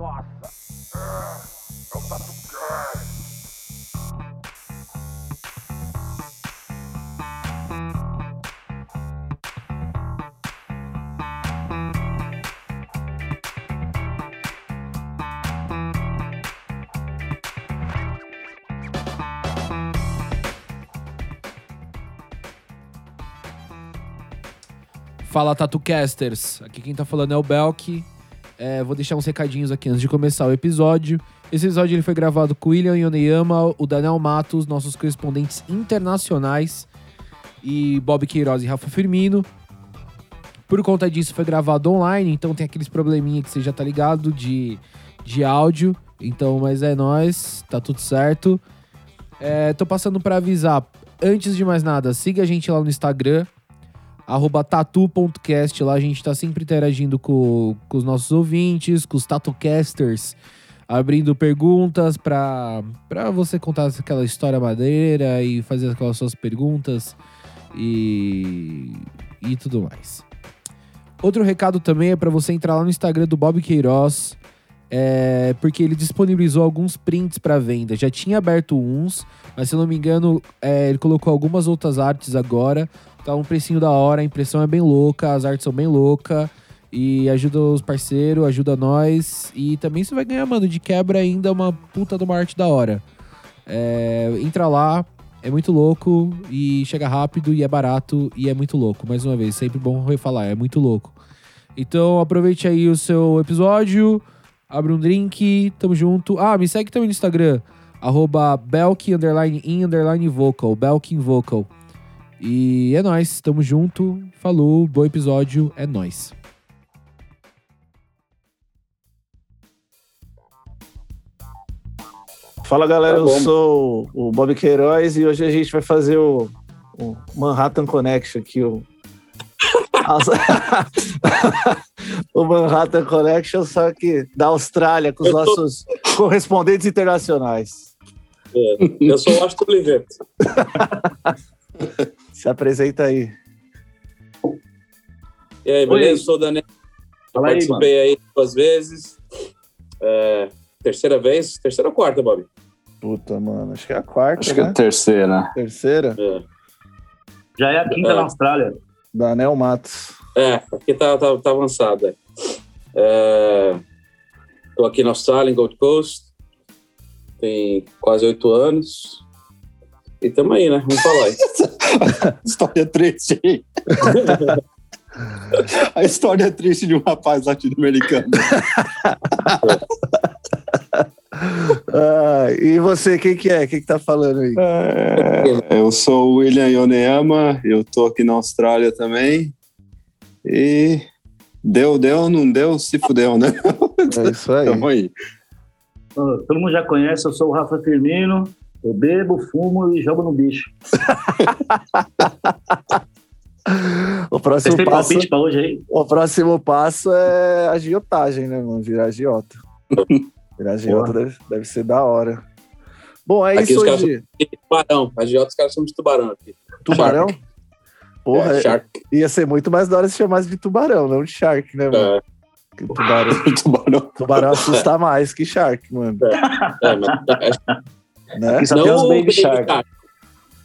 Nossa! É o TatuCast! Fala TatuCasters, aqui quem tá falando é o Belk. É, vou deixar uns recadinhos aqui antes de começar o episódio. Esse episódio ele foi gravado com o William Yoneyama, o Daniel Matos, nossos correspondentes internacionais, e Bob Queiroz e Rafa Firmino. Por conta disso, foi gravado online, então tem aqueles probleminha que você já tá ligado de, de áudio. Então, mas é nós, tá tudo certo. É, tô passando para avisar, antes de mais nada, siga a gente lá no Instagram, arroba tatu.cast. Lá a gente tá sempre interagindo com, com os nossos ouvintes, com os tatucasters, abrindo perguntas pra você contar aquela história madeira e fazer aquelas suas perguntas e, e tudo mais. Outro recado também é para você entrar lá no Instagram do Bob Queiroz, é, porque ele disponibilizou alguns prints para venda. Já tinha aberto uns, mas se eu não me engano, é, ele colocou algumas outras artes agora. Tá um precinho da hora, a impressão é bem louca, as artes são bem loucas. E ajuda os parceiros, ajuda nós. E também você vai ganhar, mano, de quebra ainda uma puta de uma arte da hora. É, entra lá, é muito louco e chega rápido e é barato e é muito louco. Mais uma vez, sempre bom refalar, é muito louco. Então aproveite aí o seu episódio, abre um drink, tamo junto. Ah, me segue também no Instagram, arroba Belk, underline, in, underline, vocal, Belkin Vocal. E é nóis, tamo junto, falou, bom episódio, é nóis. Fala galera, Tá eu sou o Bob Queiroz e hoje a gente vai fazer o, o Manhattan Connection aqui. O, o Manhattan Connection, só que da Austrália, com os tô- nossos correspondentes internacionais. É, Eu sou o Austin Oliveto. Se apresenta aí. E aí, beleza? Eu sou o Daniel. Fala aí, mano. Participei aí duas vezes. É, terceira vez? Terceira ou quarta, Bob? Puta, mano, acho que é a quarta, Acho que é né? a terceira. Terceira, É, Já é a quinta É. na Austrália. da Anel Matos. É, aqui tá, tá, tá avançado. é. É, tô aqui na Austrália, em Gold Coast. Tem quase oito anos. E tamo aí, né? Vamos falar aí. História triste aí. A história triste de um rapaz latino-americano. Ah, e você, quem que é? Quem que tá falando aí? É, eu sou o William Yoneyama, eu tô aqui na Austrália também. E deu, deu, não deu, se fudeu, né? É isso aí. Tamo aí. Todo mundo já conhece, eu sou o Rafa Firmino. Eu bebo, fumo e jogo no bicho. O próximo passo, pra hoje aí? o próximo passo é agiotagem, né, mano? Virar agiota. Virar agiota deve, deve ser da hora. Bom, é Aqui isso hoje. E tubarão. Agiota, os caras são de tubarão aqui. Tubarão? Porra, É, shark. ia ser muito mais da hora se chamasse de tubarão, não de shark, né, mano? É, tubarão, Tubarão. tubarão assusta mais que shark, mano. é, mas- Né? Aqui só não tem os o Baby Shark.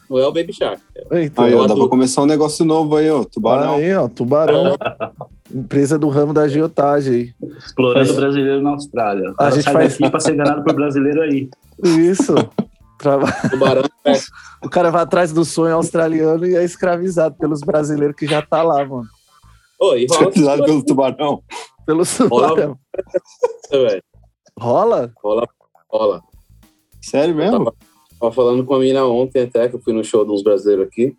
Não é o Baby Shark. Então, Aí, ó, Eu dá pra começar um negócio novo aí, ó. Tubarão. aí, ó, tubarão. Empresa do ramo da agiotagem aí. Explorando Faz- brasileiro na Austrália. A cara gente faz- daqui pra ser enganado por brasileiro aí. Isso. Trava- Tubarão é O cara vai atrás do sonho australiano e é escravizado pelos brasileiros que já tá lá, mano. Ô, e rola, Cuidado pelo tubarão. Pelo tubarão. Rola? Rola, rola. Sério mesmo? Tava falando com a mina ontem até, que eu fui no show de uns brasileiros aqui.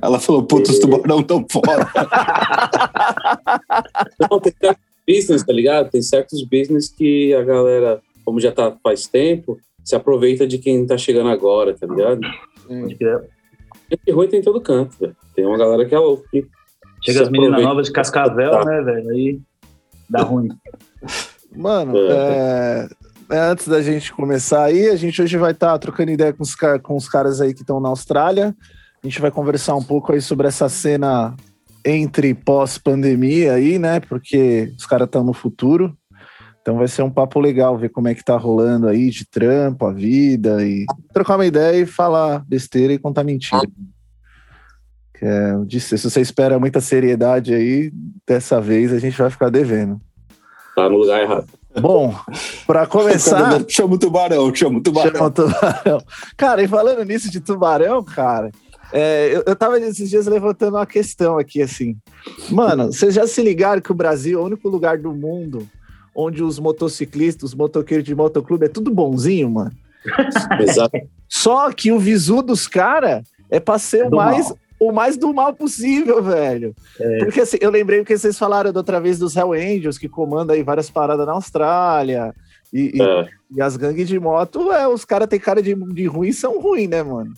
Ela falou, puta, os tubarão tão fora. Não, tem certos business, tá ligado? Tem certos business que a galera, como já tá faz tempo, se aproveita de quem tá chegando agora, tá ligado? Pode crer. Gente ruim tem em todo canto, velho. Tem uma galera que é louca. que Chega as meninas novas de Cascavel, Tá. né, velho? Aí dá ruim. Mano, é, é, antes da gente começar aí, a gente hoje vai estar trocando ideia com os, com os caras aí que estão na Austrália. A gente vai conversar um pouco aí sobre essa cena entre pós-pandemia aí, né? Porque os caras estão no futuro. Então vai ser um papo legal ver como é que tá rolando aí de trampo, a vida e trocar uma ideia e falar besteira e contar mentira. Que é, disse, se você espera muita seriedade aí, dessa vez a gente vai ficar devendo. Tá no lugar errado. Bom, para começar, Chama o tubarão, chama o tubarão. Chama o tubarão. Cara, e falando nisso de tubarão, cara, é, eu, eu tava esses dias levantando uma questão aqui, assim. Mano, vocês já se ligaram que o Brasil é o único lugar do mundo onde os motociclistas, os motoqueiros de motoclube é tudo bonzinho, mano? Exato. Só que o visu dos caras é pra ser o mais, mal. O mais do mal possível, velho. Porque assim, eu lembrei o que vocês falaram da outra vez dos Hell Angels, que comanda aí várias paradas na Austrália. E, e- É. e as gangues de moto, é, os caras têm cara de, de ruim e são ruins, né, mano?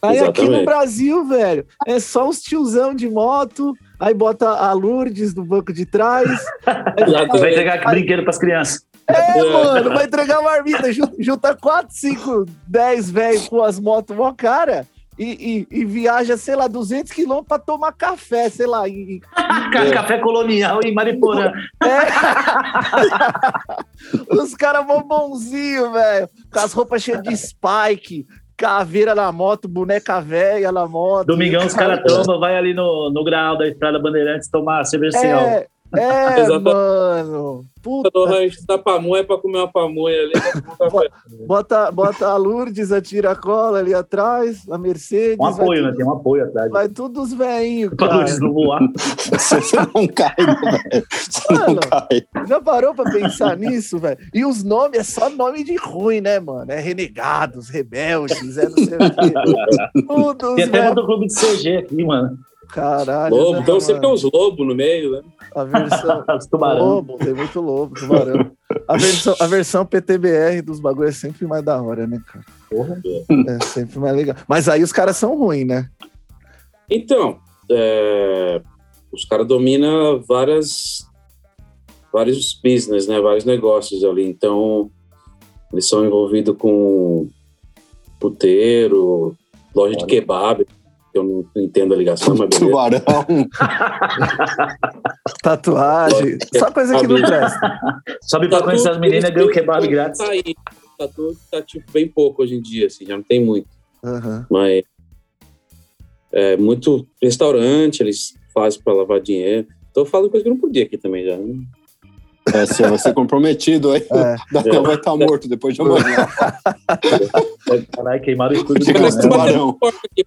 Aí aqui no. Brasil, velho, é só os tiozão de moto, aí bota a Lourdes no banco de trás. Vai Exatamente. entregar brinquedo pras crianças. É, É. mano, vai entregar marmita, ju- junta 4, 5, 10 velhos com as motos mó cara e, e- e viaja, sei lá, 200 quilômetros pra tomar café, sei lá. E, Ca- Café colonial em Mariporã. os caras mó bonzinho, velho, com as roupas cheias de spike, caveira na moto, boneca velha na moto. Domingão os caras tomam, vai ali no, no grau da Estrada Bandeirantes tomar cerveja sem álcool. É, é, Exatamente. mano. Puta, No rancho da pamonha pra comer uma pamonha ali. pra café. bota, bota a Lourdes, a tira-cola ali atrás, a Mercedes. Um apoio, né? tudo- Tem um apoio atrás. Vai tudo os velhinhos, Pra cara. Lourdes não voar. Você, não cai, né, velho. Você não Mano. cai. Já parou pra pensar nisso, velho? E os nomes é só nome de ruim, né, mano? É renegados, rebeldes, é não sei o quê. Todos, Tem até velho. motoclube de CG aqui, mano. Caralho. Lobo. né, Então sempre tem mano? uns lobos no meio, né? A versão. Tubarão. Lobo, tem muito lobo, tubarão. A versão, a versão PTBR dos bagulho é sempre mais da hora, né, cara? Porra. É sempre mais legal. Mas aí os caras são ruins, né? Então, é, os caras dominam várias, vários business, né? Vários negócios ali. Então, eles são envolvidos com puteiro, loja de kebab. Que Eu não entendo a ligação, mas beleza. Tubarão. Tatuagem. Só coisa que não presta. Sobe pra conhecer as meninas e ganha o kebab grátis. Tá aí. Tá, tudo, tá tipo bem pouco hoje em dia, assim, já não tem muito. Aham. Mas é muito restaurante, eles fazem para lavar dinheiro. Tô falando coisa que eu não podia aqui também já. né? É, você vai ser comprometido aí. É. Daniel vai estar morto depois de amanhã. Caralho, queimaram o estúdio Chega do tubarão.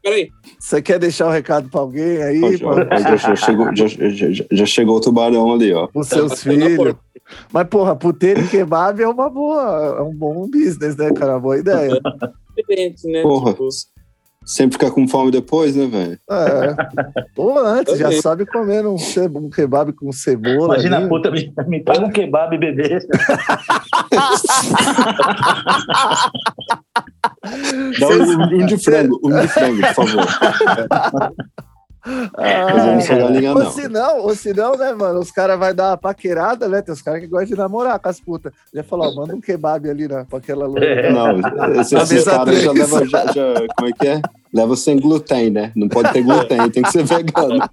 Peraí. Você quer deixar um recado pra alguém aí? Pra- já, já- chegou, já, já- já chegou o tubarão ali, ó. os seus batendo na filhos. Mas, porra, puteiro e kebab é uma boa, é um bom business, né, cara? Boa ideia. Diferente, né? Porra. Tipo, Sempre ficar com fome depois, né, velho? É. Ou antes, já sabe comer um, ce- um kebab com cebola. Imagina ali. a puta, me, me paga um kebab, bebê. Dá um, um de frango, um de frango, por favor. Não galinha, Ou não. se não, ou se não, né, mano? Os caras vão dar uma paquerada, né? Tem os caras que gostam de namorar com as putas. Já falou, ó, manda um kebab ali na, pra aquela loira. É. Não, esses, mesa caras já levam. Já, já- como é que é? Leva sem glúten, né? Não pode ter glúten, tem que ser vegano.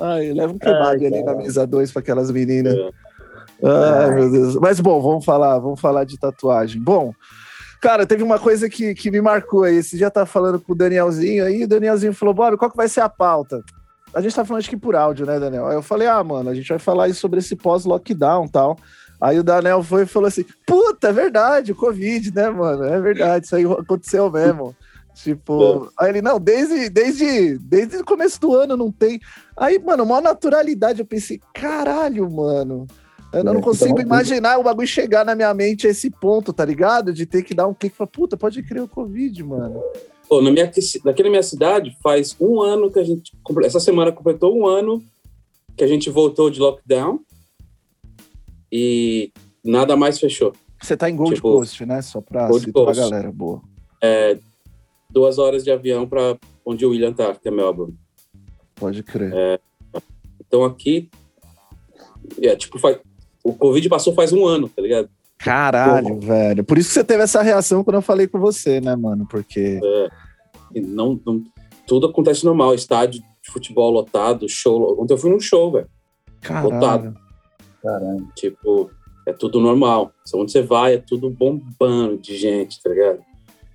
Ai, leva um kebab Ai, ali cara. na mesa 2 pra aquelas meninas. É. Ai, meu Deus. Mas bom, vamos falar, vamos falar de tatuagem. Bom, cara, teve uma coisa que, que me marcou aí. Você já tá falando com o Danielzinho aí, o Danielzinho falou, Bob, qual que vai ser a pauta? A gente tá falando acho que por áudio, né, Daniel? Aí eu falei, ah, mano, a gente vai falar aí sobre esse pós-lockdown e tal. Aí o Daniel foi e falou assim: puta, é verdade, o Covid, né, mano? É verdade, isso aí aconteceu mesmo. Tipo, aí ele, não, desde, desde, desde o começo do ano não tem. Aí, mano, maior naturalidade, eu pensei, caralho, mano. Eu não É, consigo então, imaginar o bagulho chegar na minha mente a esse ponto, tá ligado? De ter que dar um clique e falar, puta, pode crer o Covid, mano. Pô, na minha, daqui na minha cidade, faz um ano que a gente. Essa semana completou um ano que a gente voltou de lockdown e nada mais fechou. Você tá em Gold Tipo, Coast, né? Só pra Gold citar Coast. a galera, boa. Duas horas de avião para onde o William tá, que é Melbourne. Pode crer. Então aqui. É, tipo, faz, o Covid passou faz um ano, tá ligado? Caralho, velho. Por isso que você teve essa reação quando eu falei com você, né, mano? Porque. E não, não- tudo acontece normal. Estádio de futebol lotado, show. Ontem eu fui num show, velho. Caralho. Caramba. Tipo, é tudo normal. Onde você vai, é tudo bombando de gente, tá ligado?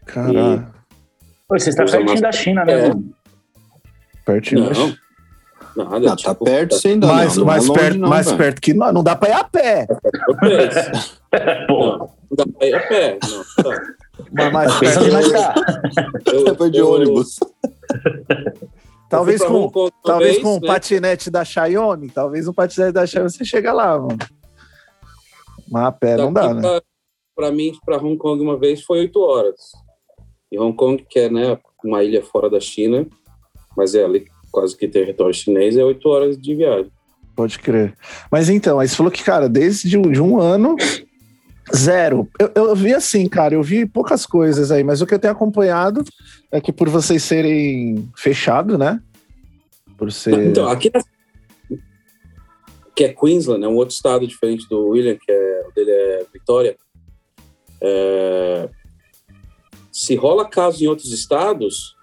Caralho. Pô, você está pertinho da China, né, É. mano? Pertinho. Não, nada. Não, tá tipo, perto sem ainda mais não. não é mais longe perto, não, mais velho. perto que nós. Não dá pra ir a pé. Talvez. Pô, Não, não dá pra ir a pé. Não, tá. Mas mais perto. mais cá. Eu- Foi de eu- ônibus. Talvez eu com, Hong Kong talvez vez, com um né? patinete da Xiaomi. Talvez um patinete da Xiaomi você chega lá, mano. Mas a pé não dá, Daqui né? pra- Pra mim, pra Hong Kong uma vez foi oito horas. E Hong Kong, que é né, uma ilha fora da China, mas é ali quase que território chinês, é oito horas de viagem. Pode crer. Mas então, aí você falou que, cara, desde um, de um ano, zero. Eu, eu vi assim, cara, eu vi poucas coisas aí, mas o que eu tenho acompanhado é que por vocês serem fechado, né? Por ser. Então, aqui na... que é Queensland, é um outro estado diferente do William, que é, o dele é Vitória. É, Se rola caso em outros estados,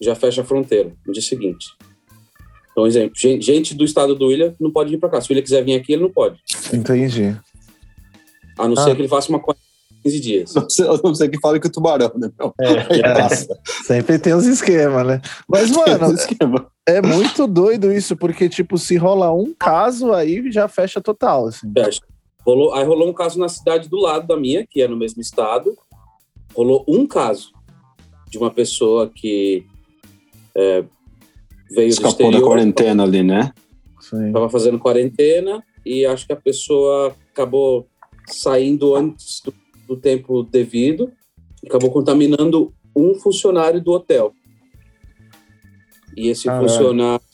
já fecha a fronteira no dia seguinte. Então, exemplo, gen- gente do estado do William não pode vir para cá. Se o William quiser vir aqui, ele não pode. Entendi. A não Ah. ser que ele faça uma quarentena de 15 dias. Não sei, não sei que fale que o tubarão, né, meu? É, é. Sempre tem os esquemas, né? Mas, mano, é muito doido isso, porque, tipo, se rola um caso, aí já fecha total, assim. Fecha. Rolou, aí rolou um caso na cidade do lado da minha, que é no mesmo estado. Rolou um caso de uma pessoa que é, veio do Escapou da exterior, quarentena ali, né? Sim. estava fazendo quarentena e acho que a pessoa acabou saindo antes do, do tempo devido e acabou contaminando um funcionário do hotel. E esse Caralho. funcionário...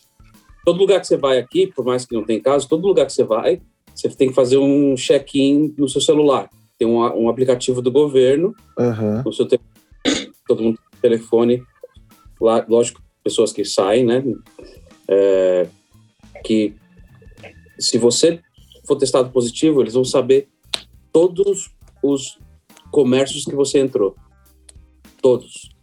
Todo lugar que você vai aqui, por mais que não tenha caso, todo lugar que você vai, você tem que fazer um check-in no seu celular. Tem um, um aplicativo do governo Aham. no seu telefone, todo mundo tem telefone, lá, lógico, pessoas que saem, né? É, que se você for testado positivo, eles vão saber todos os comércios que você entrou. Todos.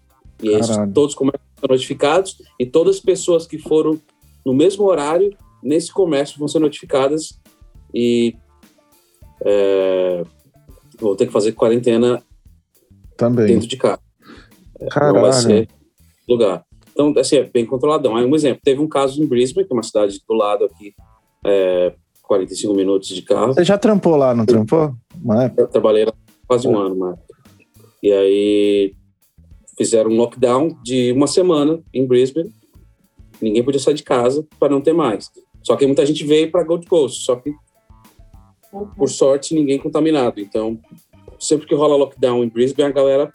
E esses, Caralho. todos os comércios são notificados e todas as pessoas que foram no mesmo horário nesse comércio vão ser notificadas e é, vão ter que fazer quarentena Também. dentro de casa. Não vai Caralho. ser lugar. Então, assim, é bem controladão. Aí, um exemplo, teve um caso em Brisbane, que é uma cidade do lado aqui, é, 45 minutos de carro. Você já trampou lá, não trampou? Eu trabalhei lá quase um ano, mas... E aí, fizeram um lockdown de uma semana em Brisbane. Ninguém podia sair de casa para não ter mais. Só que muita gente veio para Gold Coast, só que, por sorte, ninguém contaminado. Então, sempre que rola lockdown em Brisbane, a galera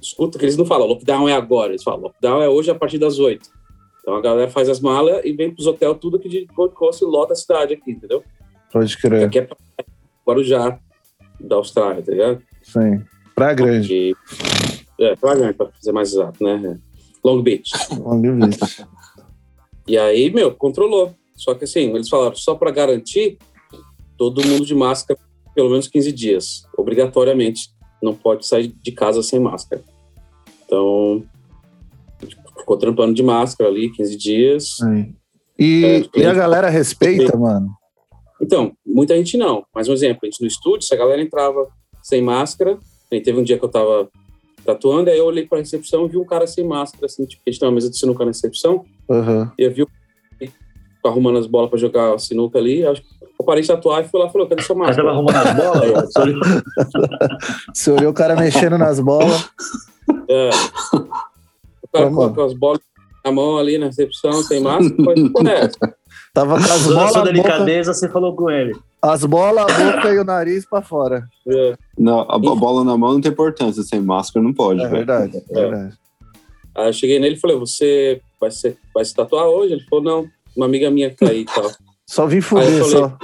escuta que eles não falam lockdown é agora, eles falam lockdown é hoje a partir das 8. Então a galera faz as malas e vem pros hotéis tudo aqui de Gold Coast e lota a cidade aqui, entendeu? Pode crer. Aqui é Guarujá, da Austrália, tá ligado? Sim. Praia Grande. De, é, Praia Grande, pra fazer mais exato, né? Long Beach. Long Beach. E aí, meu, controlou. Só que assim, eles falaram, só para garantir, todo mundo de máscara pelo menos 15 dias, obrigatoriamente. Não pode sair de casa sem máscara. Então, ficou trampando de máscara ali 15 dias. E, É, e a galera respeita, mano? Então, muita gente não. Mas um exemplo, a gente no estúdio, se a galera entrava sem máscara, aí teve um dia que eu tava tatuando, aí eu olhei pra recepção e vi um cara sem máscara, assim, tipo, a gente tem uma mesa de sinuca na recepção, Aham. e eu vi o arrumando as bolas pra jogar sinuca ali, acho que eu parei de tatuar e fui lá e falou, cadê sua máscara? arrumando as bolas? Só- Você olhou o cara mexendo nas bolas. É. O cara mano. com as bolas na mão ali na recepção, sem máscara, foi por essa. Tava com as bolas, sua a boca, delicadeza, você falou com ele. as bolas, a boca e o nariz pra fora. É. Não, a bo- bola na mão não tem importância, sem máscara não pode, É verdade, é verdade. Aí eu cheguei nele e falei, você vai, ser, vai se tatuar hoje? Ele falou, não, uma amiga minha que tá aí e tal. Só vim fuder, falei- só.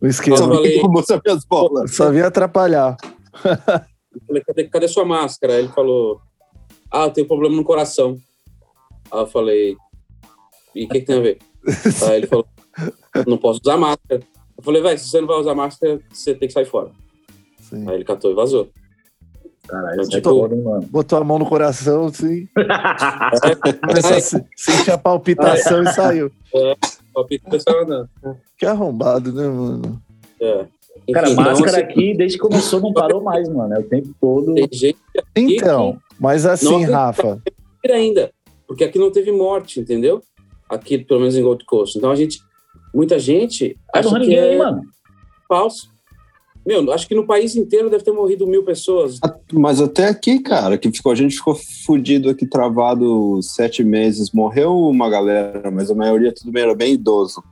O esquema. falei- minhas bolas. Só vim atrapalhar. Eu falei, cadê, cadê sua máscara? Aí ele falou, ah, eu tenho problema no coração. Aí eu falei, e o que, que tem a ver? Aí ele falou, não posso usar máscara. Eu falei, velho, se você não vai usar máscara, você tem que sair fora. Sim. Aí ele catou e vazou. Caralho, é hein, mano. Botou a mão no coração, assim. Começou a se- sentir a palpitação e saiu. palpite começaram a dar. Que arrombado, né, mano? É. Cara, Enfim, então, máscara assim, aqui, desde que começou, não parou mais, mano. É o tempo todo. Tem gente Então, mas assim. Rafa, ainda, porque aqui não teve morte, entendeu? Aqui, pelo menos em Gold Coast. Então a gente, muita gente Não acha morreu que ninguém, é mano. falso. Meu, acho que no país inteiro deve ter morrido mil pessoas. Mas até aqui, cara, que ficou, a gente ficou fudido aqui, travado sete meses. Morreu uma galera, mas a maioria tudo bem, era bem idoso.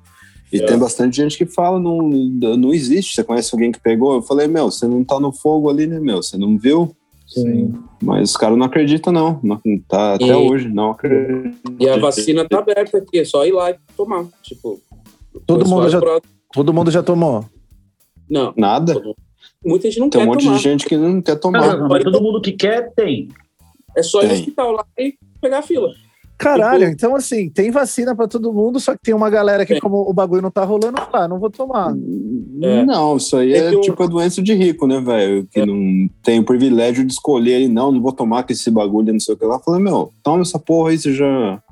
E É. tem bastante gente que fala, não, não existe. Você conhece alguém que pegou? Eu falei, meu, você não tá no fogo ali, né, meu? Você não viu? Sim. Mas os caras não acreditam, não. não tá até E- hoje, não acreditam. E a vacina tá aberta aqui, é só ir lá e tomar. Tipo, todo mundo, já, pro- todo mundo já tomou. Não, Nada. muita gente não Tem um quer monte tomar. de gente que não quer tomar. mas todo mundo que quer, tem. É só ir no Tem. hospital lá e pegar a fila. Caralho, Tipo- então assim, tem vacina pra todo mundo, só que tem uma galera que, Tem. como o bagulho não tá rolando, fala, ah, não vou tomar. É. Não, isso aí Tem é que um- tipo a doença de rico, né, velho? Que É. não tem o privilégio de escolher ele, não, não vou tomar com esse bagulho, não sei o que lá. Eu falei, meu, toma essa porra aí, você já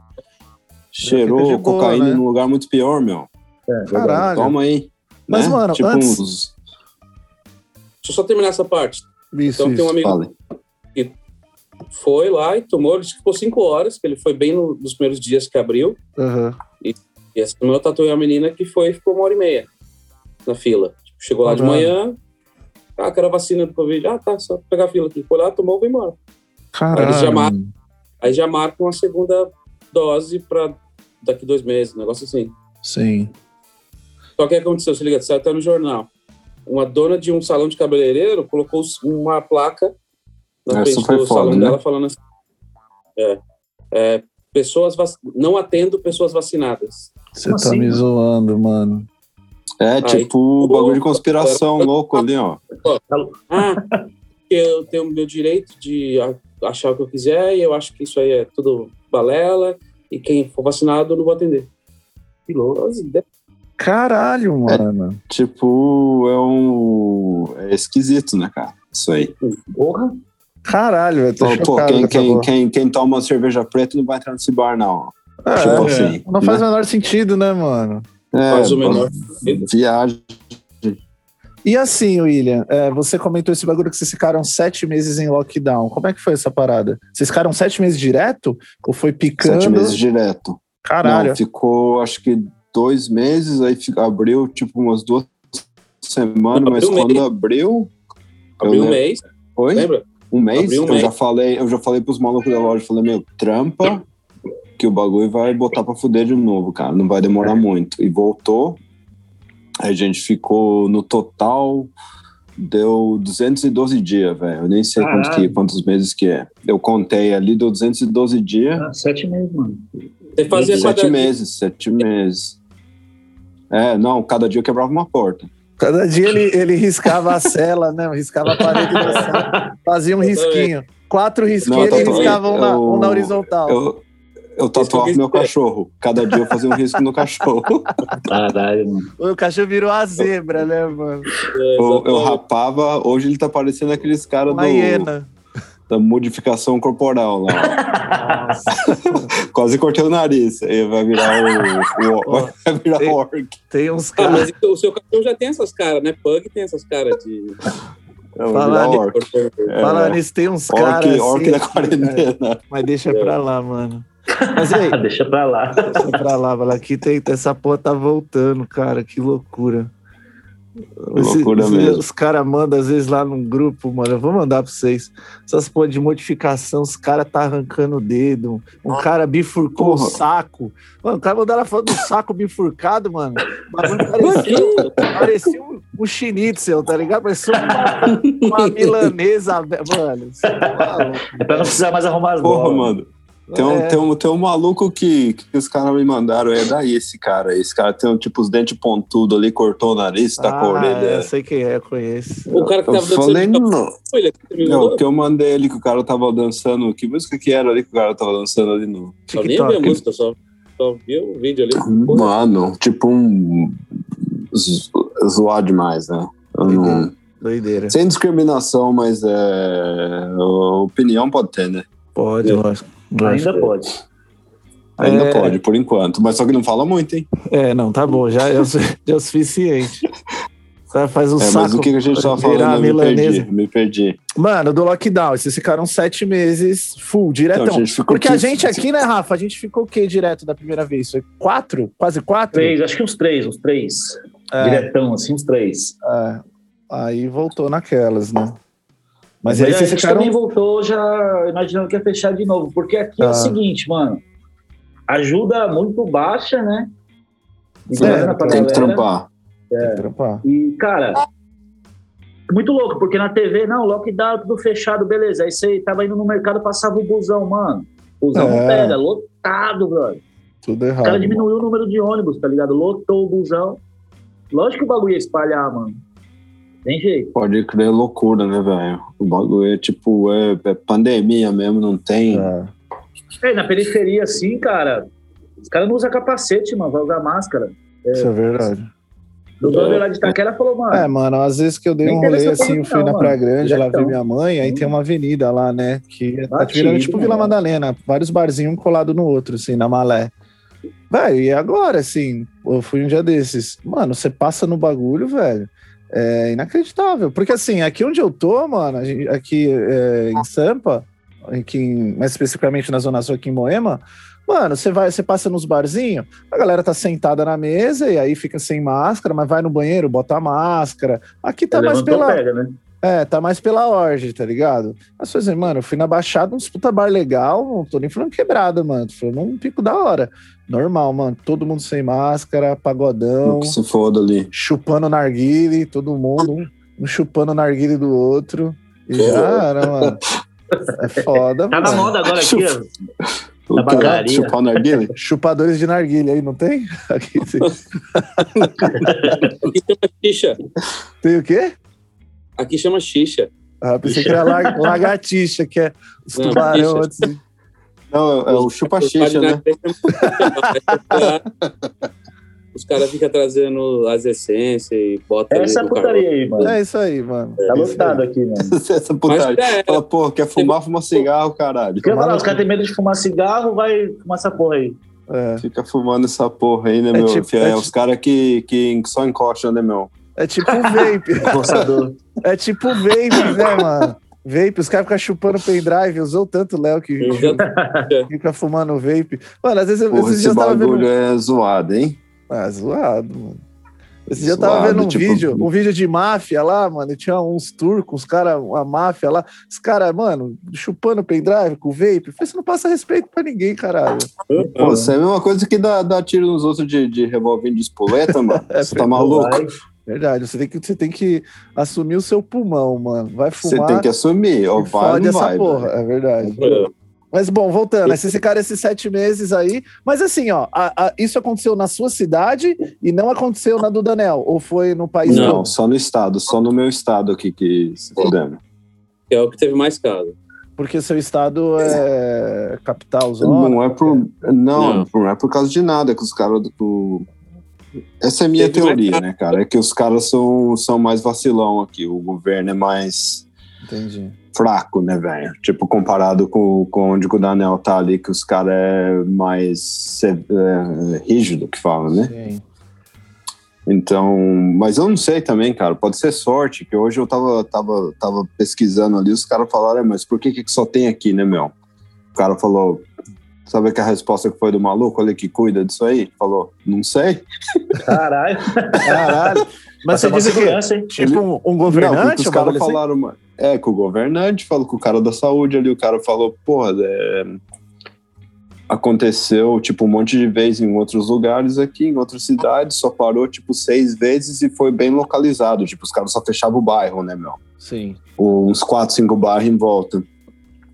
cheirou boa, cocaína né? num lugar muito pior, meu. É, Caralho. Toma aí. Mas, né? mano, tipo antes- uns. Deixa eu só terminar essa parte. Isso, Então tem um isso. amigo Fala. foi lá e tomou, ele ficou cinco horas, que ele foi bem no- nos primeiros dias que abriu. Aham. E essa meu tatuei uma menina que foi ficou uma hora e meia na fila. Tipo, chegou lá de Caralho. manhã, ah, quero a vacina do Covid. Ah, tá, só pegar a fila aqui. Foi lá, tomou, foi embora. Caralho. Eles já marcam. Aí já marcam a segunda dose para daqui dois meses, um negócio assim. Sim. Só que o que aconteceu, se liga, saiu até no jornal. Uma dona de um salão de cabeleireiro colocou uma placa na Essa frente do foda, salão né? dela falando assim. É, é, pessoas vac... não atendo pessoas vacinadas. Você Como tá assim, me mano? zoando, mano. É tipo o bagulho de conspiração louco ali, ó. Ah, eu tenho o meu direito de achar o que eu quiser e eu acho que isso aí é tudo balela e quem for vacinado eu não vou atender. Que louco. Caralho, mano. Tipo, é um. É esquisito, né, cara? Isso aí. Porra. Caralho, eu tô Pô, quem, quem, quem, quem toma cerveja preta não vai entrar nesse bar, não. É, tipo é. assim. Não faz né? o menor sentido, né, mano? É, Faz o menor Viagem. E assim, William, é, você comentou esse bagulho que vocês ficaram sete meses em lockdown. Como é que foi essa parada? Vocês ficaram sete meses direto? Ou foi picando? Sete meses direto. Caralho. Não, ficou acho que dois meses, aí fica- abriu tipo umas duas semanas, Não, mas um quando mês. abriu. Abriu um mês, Oi? lembra? Um mês? Abriu um eu mês. já falei, eu já falei pros malucos da loja, falei, meu, trampa, que o bagulho vai botar pra fuder de novo, cara. Não vai demorar muito. E voltou. A gente ficou no total. Deu 212 dias, velho. Eu nem sei quanto Caralho. que, quantos meses que é. Eu contei ali, deu 212 dias. Ah, sete meses, mano. Você fazia Sete meses, sete meses. É, não, cada dia eu quebrava uma porta. Cada dia ele, ele riscava a cela, né? Riscava a parede da cela. Fazia um risquinho. Quatro risquinhos, Não, ele riscava um na, um na horizontal. Eu, eu tatuava meu cachorro. Cada dia eu fazia um risco no cachorro. Caralho, mano. O cachorro virou a zebra, né, mano? Eu, eu rapava, hoje ele tá parecendo aqueles caras do, hiena. Da modificação corporal lá. Quase cortei o nariz. Aí vai virar o, o, Ó, vai virar tem- o orc. Tem uns Ah, caras. mas então, o seu cachorro já tem essas caras, né? Pug tem essas caras de. Vai Falar orc. É, nisso, tem uns orc, caras. assim, orc da quarentena. Mas deixa pra lá, mano. Mas aí, Deixa pra lá. deixa pra lá, vai lá. Aqui tem, essa porra tá voltando, cara. Que loucura. Loucura Esse- mesmo. Os caras mandam, às vezes, lá num grupo, mano. Eu vou mandar pra vocês. Essas porra de modificação, os caras tá arrancando o dedo. Um cara bifurcou o Porra. saco. Mano, o cara mandou ela falando do saco bifurcado, mano. O bagulho parecia, parecia um, um schnitzel, tá ligado? Parecia uma, uma milanesa, mano. Tá. É pra não precisar mais arrumar as Porra, bolas. mano. Tem um, É. tem, um, tem um maluco que, que os caras me mandaram. É daí esse cara. Esse cara tem um, tipo os dentes pontudos ali, cortou o nariz, tá com a Ah, orelha. eu sei quem é, eu conheço. O cara que Eu tava falei, dançando. não. Me Não, mandou? que eu mandei ele que o cara tava dançando. Que música que era ali que o cara tava dançando ali no. Só nem vi a música, só, só vi o vídeo ali. Mano, tipo um. zo- Zoar demais, né? Não- Doideira. Sem discriminação, mas é. Opinião pode ter, né? Pode, lógico. Ainda pode. Ainda É. pode, por enquanto. Mas só que não fala muito, hein? É, não, tá bom, já é já é o suficiente. Você faz um É, saco. mas o que que a gente tava virar falando? Me perdi, me perdi. Mano, do lockdown, vocês ficaram sete meses full, diretão. Então, a gente ficou Porque a 15 gente aqui, né, Rafa, a gente ficou o quê direto da primeira vez? Foi quatro? Quase quatro? Três, acho que uns três, uns três. É, Diretão, assim, uns três. é. Aí voltou naquelas, né? Mas, Mas, aí a vocês gente ficaram. também voltou já imaginando que ia fechar de novo. Porque aqui é Ah. o seguinte, mano. Ajuda muito baixa, né? É, Tem que trampar. Tem que trampar. E, cara, muito louco, porque na TV, não, lockdown, tudo fechado, beleza. Aí você tava indo no mercado, passava o busão, mano. Busão É. pega, lotado, brother. Tudo O errado. cara diminuiu o número de ônibus, tá ligado? Lotou o busão. Lógico que o bagulho ia espalhar, mano. Tem jeito. Pode crer loucura, né, velho? O bagulho é tipo, é, é pandemia mesmo, não tem. É. É, na periferia, assim, cara, os caras não usam capacete, mano, vai usar máscara. Isso é verdade. O brother lá de Itaquera falou, mano, É, mano, às vezes que eu dei um rolê assim, eu fui não, na Praia. Grande, lá ver Diretão. minha mãe, aí tem uma avenida lá, né? Que tá Batido, virando tipo Vila mano. Madalena, vários barzinhos um colado no outro, assim, na malé. Velho, e agora, assim, eu fui um dia desses. Mano, você passa no bagulho, velho. É inacreditável. Porque assim, aqui onde eu tô, mano, aqui é, em Sampa, aqui em- mais especificamente na Zona Sul, aqui em Moema, mano, você vai, você passa nos barzinhos, a galera tá sentada na mesa e aí fica sem máscara, mas vai no banheiro, bota a máscara. Aqui tá mais levantou, pela. pega, né? É, tá mais pela orge, tá ligado? Mas, por exemplo, mano, eu fui na Baixada, uns puta bar legal, não tô nem falando quebrada, mano, tô falando um pico da hora. Normal, mano, todo mundo sem máscara, pagodão, Que se foda ali. chupando narguile, todo mundo, um, um chupando narguile do outro. E já era, mano. É foda, Tá na mano. moda agora aqui, ó. Na padaria. chupar o narguile. Chupadores de narguile aí, não tem? Aqui tem, Aqui chama xixa. tem o quê? Aqui chama xixa. Ah, pensei que era la- lagartixa, que é os Não, tubarão. xixa. Assim. Não, é, é o chupa-xixa, né? Os caras ficam trazendo as essências e botam Essa ali no putaria aí, mano. É isso aí, mano. Tá É lotado aqui, mano. Essa carvão. putaria. Mas é, Fala, pô, quer fumar, fuma cigarro, caralho. Porque os caras têm medo de fumar cigarro, vai fumar essa porra aí. É. Fica fumando essa porra aí, né, É meu? tipo- é é os caras que, que só encostam, né, meu? É tipo um vape. É tipo vape, né, mano? Vape, os caras ficam chupando pendrive, usou tanto o Léo que fica fumando vape. Mano, às vezes eu, Porra, esses esse dias eu tava bagulho vendo. é zoado, hein? Ah, zoado, mano. Esse dia eu tava vendo um tipo- vídeo, um vídeo de máfia lá, mano. e Tinha uns turcos, uns caras, uma máfia lá. Os caras, mano, chupando pendrive com vape. Eu falei, você não passa respeito pra ninguém, caralho. Pô, isso é a mesma coisa que dá, dá tiro nos outros de, de revólver de espoleta, mano. É, Você tá maluco? Vai. Verdade, você tem que, você tem que assumir o seu pulmão, mano. Vai Você fumar. tem que assumir. Ou vai não essa vai. porra, velho. é verdade. Mas bom, voltando, esses ficaram esses sete meses aí. Mas assim, ó, a- a- isso aconteceu na sua cidade e não aconteceu na do Daniel? Ou foi no país Não, todo? só no estado, só no meu estado aqui que se fudendo. Que é o que teve mais caso. Porque seu estado é capital, zona. Não é por. Não, Não. não é por causa de nada que os caras do. Essa é a minha teoria, né, cara? É que os caras são, são mais vacilão aqui. O governo é mais Entendi. fraco, né, velho? Tipo, comparado com, com onde o Daniel tá ali, que os caras é mais é, rígido, que fala, né? Sim. Então, mas eu não sei também, cara. Pode ser sorte, que hoje eu tava, tava, tava pesquisando ali, os caras falaram, "É, mas por que, que só tem aqui, né, meu? O cara falou, sabe que a resposta que foi do maluco ali que cuida disso aí? Falou, não sei. Caralho. Caralho. Mas você o quê? segurança, hein? Tipo um, um não, governante? porque os caras assim? falaram, mano. É, que o governante falou com o cara da saúde ali, o cara falou, porra, é, aconteceu, tipo, um monte de vezes em outros lugares aqui, em outras cidades, só parou, tipo, seis vezes e foi bem localizado. Tipo, os caras só fechavam o bairro, né, meu? Sim. uns quatro, cinco bairros em volta.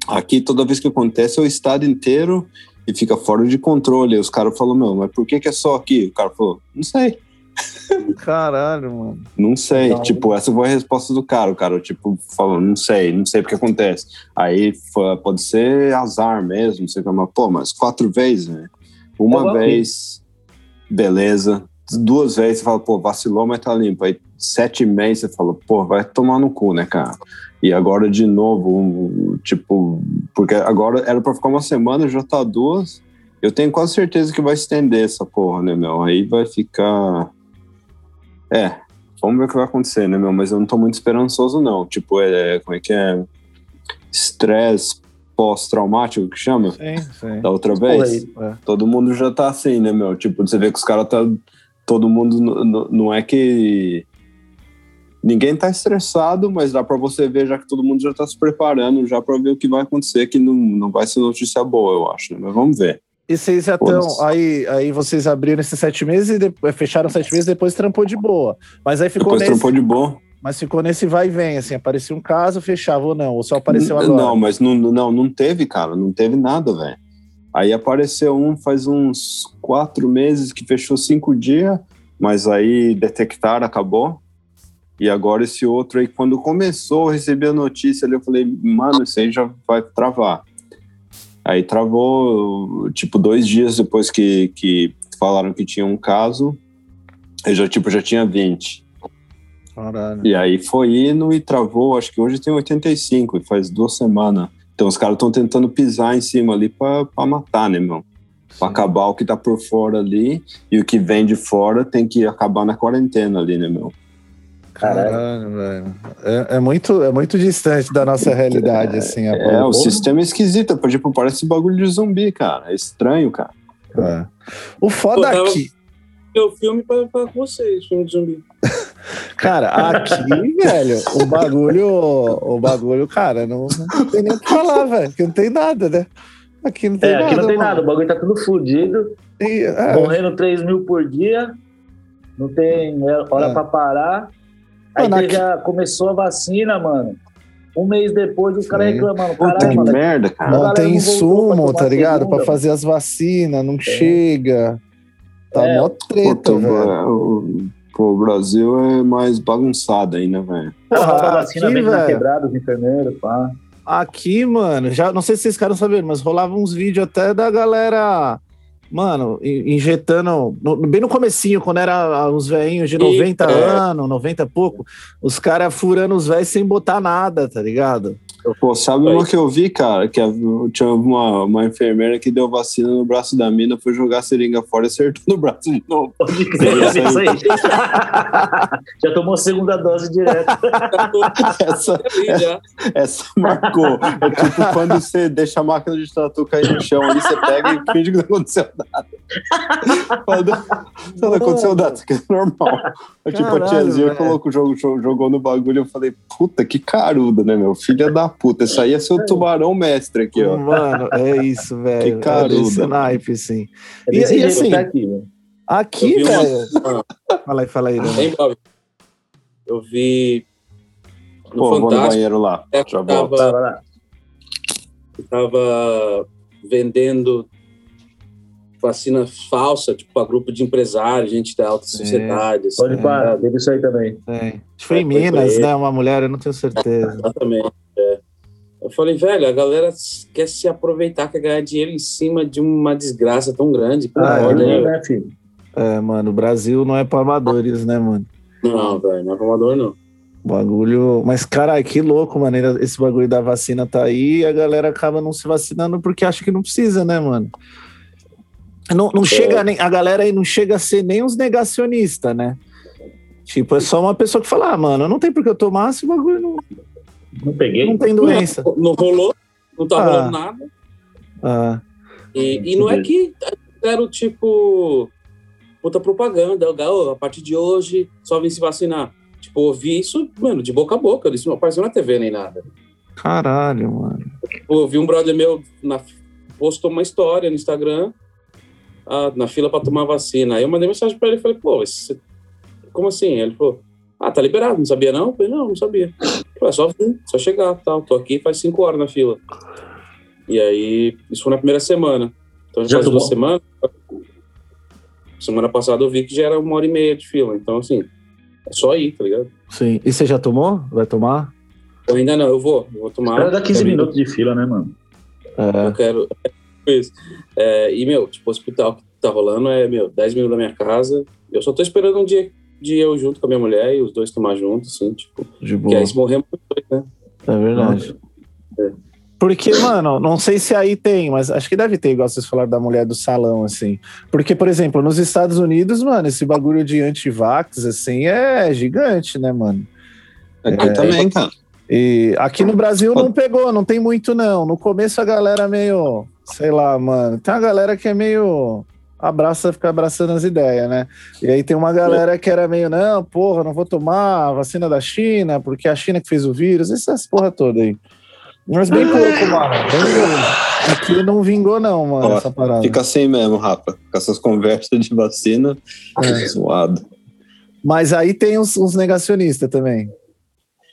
Aqui, toda vez que acontece, é o estado inteiro e fica fora de controle. Aí os caras falam, meu, mas por que, que é só aqui? O cara falou, não sei, Caralho, mano. não sei. Legal. Tipo, essa foi a resposta do cara. O cara, tipo, falou, não sei, não sei porque acontece. Aí pode ser azar mesmo, não sei como, mas, pô, mas quatro vezes, né? Uma igual aqui. vez, beleza. Duas vezes você fala, pô, vacilou, mas tá limpo. Aí sete meses você fala, pô, vai tomar no cu, né, cara? E agora de novo, um, tipo, porque agora era pra ficar uma semana, já tá duas. Eu tenho quase certeza que vai estender essa porra, né, meu? Aí vai ficar. É, vamos ver o que vai acontecer, né, meu? Mas eu não tô muito esperançoso, não. Tipo, é. Como é que é? Estresse pós-traumático que chama? Sim, sim. Da outra Porra vez. aí. É. Todo mundo já tá assim, né, meu? Tipo, você vê que os caras tá. Todo mundo. Não é que. Ninguém tá estressado, mas dá pra você ver já que todo mundo já tá se preparando já pra ver o que vai acontecer, que não, não vai ser notícia boa, eu acho, né? Mas vamos ver. E vocês já estão. Aí, aí vocês abriram esses sete meses e de- fecharam sete meses, depois trampou de boa. Mas aí ficou Depois nesse. trampou de boa. Mas ficou nesse vai e vem, assim, aparecia um caso, fechava ou não, ou só apareceu agora. Não, mas não, não, não teve, cara, não teve nada, velho. Aí apareceu um faz uns quatro meses que fechou cinco dias, mas aí detectaram, acabou. E agora esse outro aí, quando começou, eu recebi a notícia ali, eu falei, mano, isso aí já vai travar. Aí travou, tipo, dois dias depois que, que falaram que tinha um caso, eu já, tipo, já tinha 20. Caralho. E aí foi indo e travou, acho que hoje tem 85, e faz duas semanas. Então os caras estão tentando pisar em cima ali pra matar, né, meu? Pra acabar o que tá por fora ali, e o que vem de fora tem que acabar na quarentena ali, né, meu? Caralho, velho. É, é muito, é muito distante da nossa realidade, assim. a É, porra. o sistema é esquisito, tipo, parece bagulho de zumbi, cara. É estranho, cara. É. O foda Pô, aqui, Meu filme pra falar com vocês, filme de zumbi. cara, aqui, velho, o bagulho, o bagulho, cara, não, não tem nem o que falar, velho, porque não tem nada, né? Aqui não tem É, nada. aqui não tem mano. nada, o bagulho tá tudo fudido. E, é, Morrendo 3 mil por dia. Não tem hora É. pra parar. Aí Mano, teve aqui- a- começou a vacina, mano. Um mês depois, os caras reclamando. Puta Caralho, que mano. merda, cara. não tem insumo, tá ligado? segunda, Pra fazer as vacinas, não É. chega. Tá É. mó treta, Puta, velho. o, pô, o Brasil é mais bagunçado aí, né, velho? Porra, Porra, a vacina aqui, vem quebrada, os enfermeiros, pá. Aqui, mano, já não sei se vocês ficaram sabendo, mas rolava uns vídeos até da galera, mano, in- injetando, no- bem no comecinho, quando era os velhinhos de E- 90 é. anos, 90 e pouco, os caras furando os velhos sem botar nada, tá ligado? Pô, sabe uma que eu vi, cara? Que a- tinha uma, uma enfermeira que deu vacina no braço da mina, foi jogar a seringa fora e acertou no braço de novo. Pode crer, é isso aí. Já tomou a segunda dose direto. Essa, já. essa marcou. É tipo quando você deixa a máquina de tatu cair no chão ali, você pega e finge que não aconteceu nada. Quando não aconteceu nada, isso aqui é normal. Aí, tipo, a tiazinha velho. colocou o jogo, jo- jogou no bagulho, eu falei, puta, que caruda, né, meu? Filha da puta, isso aí é seu tubarão mestre aqui, ó. Mano, é isso, velho. Que caruda. É desse naipe, sim. É E- e assim, tá aqui, mano. Aqui, Eu vi uma- velho. Fala aí, fala aí, né? Eu vi no Pô, vou no Fantástico, banheiro lá, é, já tava- volto. Tava vendendo vacina falsa, tipo, para grupo de empresários, gente da alta sociedade. assim, Pode parar, teve isso aí também. Tem. Foi em É, foi Minas, né? Uma mulher, eu não tenho certeza. Exatamente. é. Eu falei, velho, a galera quer se aproveitar, quer ganhar dinheiro em cima de uma desgraça tão grande. Ah, é, né? né, filho? É, mano, o Brasil não é pra amadores, né, mano? Não, velho, não é amador, não. Bagulho. Mas, caralho, que louco, mano. Esse bagulho da vacina tá aí e a galera acaba não se vacinando porque acha que não precisa, né, mano? Não, não chega nem. A galera aí não chega a ser nem uns negacionistas, né? Tipo, é só uma pessoa que fala, ah, mano, não tem por que eu tomar se o bagulho não, Não peguei. não tem doença. Não, não rolou, não tá Ah. rolando nada. Ah, E, e não é que deram, tipo, puta propaganda. "Ó, A partir de hoje, só vem se vacinar. Tipo, eu ouvi isso, mano, de boca a boca. Isso não apareceu na TV nem nada. caralho, mano. Pô, eu vi um brother meu na, postou uma história no Instagram ah, na fila para tomar vacina. Aí eu mandei mensagem para ele e falei, pô, esse- como assim? Ele falou, ah, tá liberado, não sabia não? Eu falei, não, não sabia. Falei, é só vir, só chegar, tal. Tô aqui faz cinco horas na fila. E aí, isso foi na primeira semana. Então já Já faz duas tomou? semanas. Semana passada eu vi que já era uma hora e meia de fila. Então, assim, é só ir, tá ligado? Sim. E você já tomou? Vai tomar? Eu ainda não, eu vou, eu vou tomar. Espera dar 15 Quero ir. minutos de fila, né, mano? É. Eu quero. Isso. É, e, meu, tipo, o hospital que tá rolando é, meu, 10 minutos da minha casa. Eu só tô esperando um dia de eu junto com a minha mulher e os dois tomar juntos, assim, tipo. De Que boa. aí se morrer, morre, né? É verdade. É. Porque, mano, não sei se aí tem, mas acho que deve ter, igual vocês falaram da mulher do salão, assim. Porque, por exemplo, nos Estados Unidos, mano, esse bagulho de antivax, assim, é gigante, né, mano? Aqui É. também, cara. E aqui no Brasil não pegou, não tem muito, não. No começo a galera meio, sei lá, mano. Tem uma galera que é meio. Abraça, fica abraçando as ideias, né? E aí tem uma galera que era meio, não, porra, não vou tomar a vacina da China, porque é a China que fez o vírus, essas porra toda aí. Mas bem pouco, mano. Bem pouco. Aqui não vingou, não, mano, Ó, essa parada. Fica assim mesmo, Rafa. Com essas conversas de vacina, É. zoado. Mas aí tem uns, uns negacionistas também.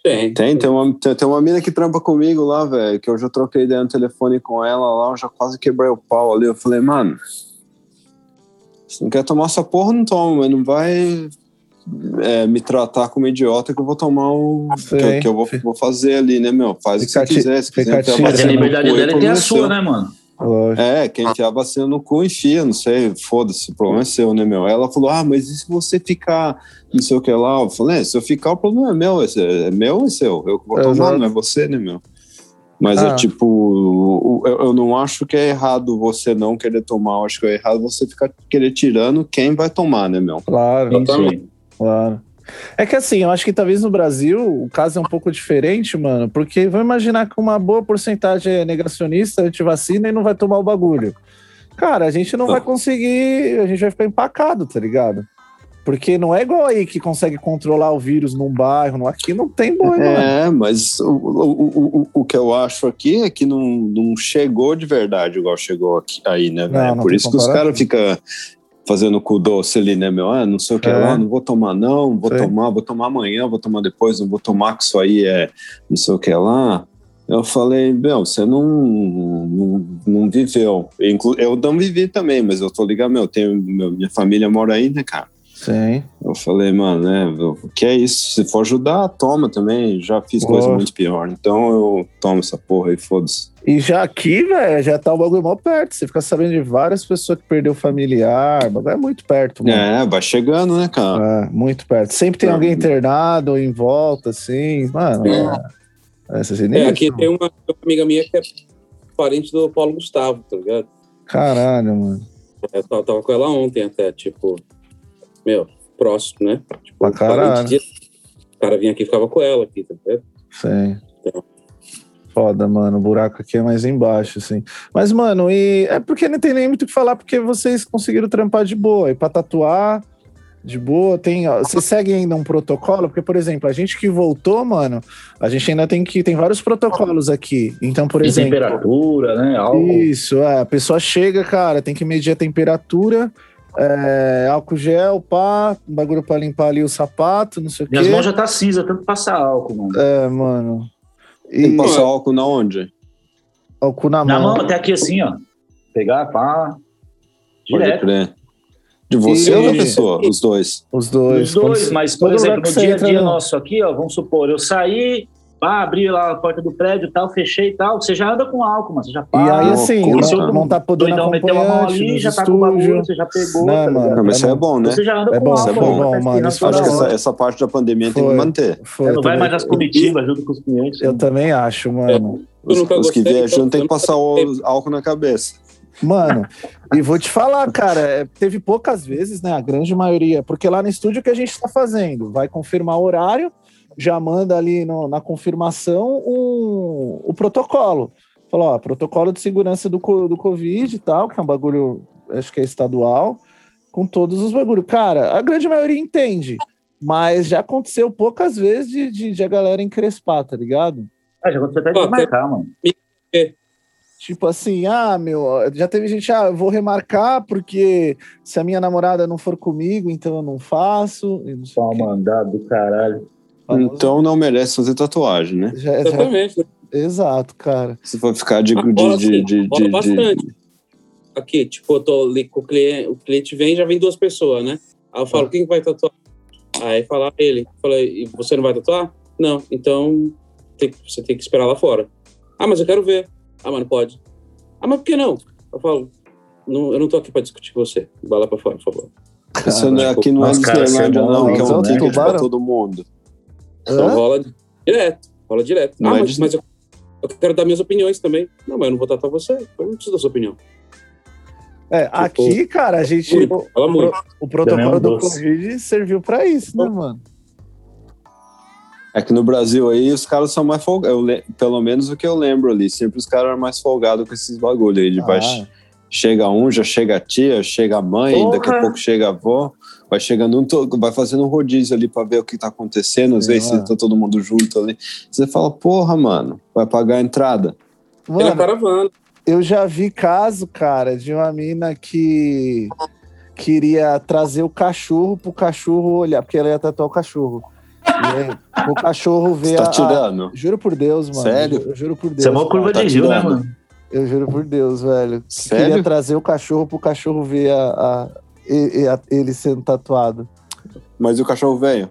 Tem. Tem, tem uma, tem, tem uma mina que trampa comigo lá, velho, que eu já troquei ideia no telefone com ela lá, eu já quase quebrei o pau ali. Eu falei, mano, se não quer tomar essa porra, não toma, mas não vai é, me tratar como idiota que eu vou tomar o. que, que eu vou, vou fazer ali, né, meu? Faz Fica o que você quiser. Se quiser. Mas a liberdade dela é ter a sua, né, mano? Lógico. É, quem enfiar a vacina no cu, enfia, não sei, foda-se, o problema é seu, né, meu? Ela falou, ah, mas e se você ficar, não sei o que lá? Eu falei, é, se eu ficar, o problema é meu, esse- é meu ou é seu? Eu que vou tomar, Exato. não é você, né, meu? Mas Ah. é tipo, eu, eu não acho que é errado você não querer tomar, eu acho que é errado você ficar querer tirando quem vai tomar, né, meu? Claro. Exatamente. Claro. É que assim, eu acho que talvez no Brasil o caso é um pouco diferente, mano, porque vamos imaginar que uma boa porcentagem é negacionista, antivacina e não vai tomar o bagulho. Cara, a gente não vai conseguir, a gente vai ficar empacado, tá ligado? Porque não é igual aí que consegue controlar o vírus num bairro, não- aqui não tem boi, mano. É, mas o, o, o, o, que eu acho aqui é que não, não chegou de verdade igual chegou aqui, aí, né, velho? não Por isso que os caras ficam fazendo cu doce ali, né, meu? Ah, não sei o que É. lá, não vou tomar não, vou Sei. tomar, vou tomar amanhã, vou tomar depois, não vou tomar que isso aí é não sei o que lá. Eu falei, meu, você não, não, não viveu. Eu não vivi também, mas eu tô ligado, meu, tenho, meu, minha família mora aí, né, cara? Sim. Eu falei, mano, né, o que é isso? Se for ajudar, toma também. Já fiz coisa Lógico. muito pior. Então eu tomo essa porra aí, foda-se. E já aqui, velho, já tá o bagulho mó perto. Você fica sabendo de várias pessoas que perdeu familiar, o bagulho é muito perto, mano. É, vai chegando, né, cara? É, muito perto. Sempre tem É. alguém internado em volta, assim. Mano, é. É, você É, aqui tem uma, amiga minha que é parente do Paulo Gustavo, tá ligado? Caralho, mano. Eu tava, tava com ela ontem até, tipo, meu, próximo, né? Tipo, Pra caralho. de- O cara vinha aqui e ficava com ela aqui, tá ligado? Sim. Então. Foda, mano. O buraco aqui é mais embaixo, assim. Mas, mano, e é porque não tem nem muito o que falar, porque vocês conseguiram trampar de boa. E pra tatuar, de boa, tem. ó, Vocês seguem ainda um protocolo? Porque, por exemplo, a gente que voltou, mano, a gente ainda tem que. Tem vários protocolos aqui. Então, por Tem exemplo. temperatura, né? Álcool. Isso, é. A pessoa chega, cara, tem que medir a temperatura, é, álcool gel, pá, um bagulho pra limpar ali o sapato, não sei o quê. Minhas mãos já tá cinza, tanto passar álcool, mano. É, mano. Tem E que passar álcool na onde? álcool na, Na mão. mão, até aqui assim, ó. Pegar, pá. Pode Direto. crer. De você E- ou da pessoa? Os dois. Os dois. Os dois, mas, por exemplo, no dia a dia não. nosso aqui, ó, vamos supor, eu saí, pá, abri lá a porta do prédio e tal, fechei e tal, você já anda com álcool, mano, você já E pá. aí, assim, loucura, não, não tá podendo doidão meteu a mão acompanhante ali, já tá com o bagulho, estúdios. você já pegou, Não, tá ligado? mano. Não, mas isso é é bom, né? Você já anda É com bom, álcool, é bom, mano, bom, tá mano. Acho que essa, essa parte da pandemia tem Foi. que manter. Foi, É, não vai mais nas comitivas junto com os clientes. Eu também acho, mano. Eu Os, os que viajam então, tem que passar o álcool na cabeça. Mano, e vou te falar, cara, é, teve poucas vezes, né? A grande maioria, porque lá no estúdio o que a gente tá fazendo? Vai confirmar o horário, já manda ali no- na confirmação um- o protocolo. Falou, ó, protocolo de segurança do, do Covid e tal, que é um bagulho, acho que é estadual, com todos os bagulhos. Cara, a grande maioria entende, mas já aconteceu poucas vezes de, de, de a galera encrespar, tá ligado? Ah, já aconteceu até de marcar, mano. Tipo assim, ah, meu, já teve gente, ah, eu vou remarcar porque se a minha namorada não for comigo, então eu não faço. Não sei Só mandado do caralho. Famoso- Então não merece fazer tatuagem, né? já, já- Exatamente. né? exato, cara. Se for ficar de. Mas de, de, de, rola de- bastante. Aqui, tipo, eu tô ali com o cliente, o cliente vem já vem duas pessoas, né? Aí eu falo, quem que vai tatuar? Aí fala ele. Falei, e você não vai tatuar? Não, então tem- você tem que esperar lá fora. Ah, mas eu quero ver. Ah, mas não pode. Ah, mas por que não? Eu falo, não, eu não tô aqui pra discutir com você. Vai lá pra fora, por favor. Isso não é- aqui não é cara, Disneylandia, não, que é né? um ticket pra todo mundo. Então Hã? rola direto. Rola direto. Não ah, é mas, mas eu, eu quero dar minhas opiniões também. Não, mas eu não vou tatuar você, eu não preciso da sua opinião. É, aqui, cara, a gente. Muito, O, fala muito. o protocolo é do. Covid serviu pra isso, né, mano? É que no Brasil aí os caras são mais folgados. Pelo menos o que eu lembro ali. Sempre os caras eram mais folgados com esses bagulho aí. De vai, Ah. chega um, já chega a tia, chega a mãe, Porra. daqui a pouco chega a avó. Vai chegando um, vai fazendo um rodízio ali pra ver o que tá acontecendo. Às Sim, vezes mano. tá todo mundo junto ali. Você fala, porra, mano, vai pagar a entrada. Mano, caravana. eu já vi caso, cara, de uma mina que queria trazer o cachorro pro cachorro olhar, porque ela ia tatuar o cachorro. E aí, o cachorro Você ver tá a- a, tirando? Juro por Deus, mano. Sério? Eu, eu juro por Deus. Isso é uma curva tá de rio, né, tirando. mano? Eu juro por Deus, velho. Sério? Queria trazer o cachorro pro cachorro ver a, a- e- e- ele sendo tatuado. Mas e o cachorro veio?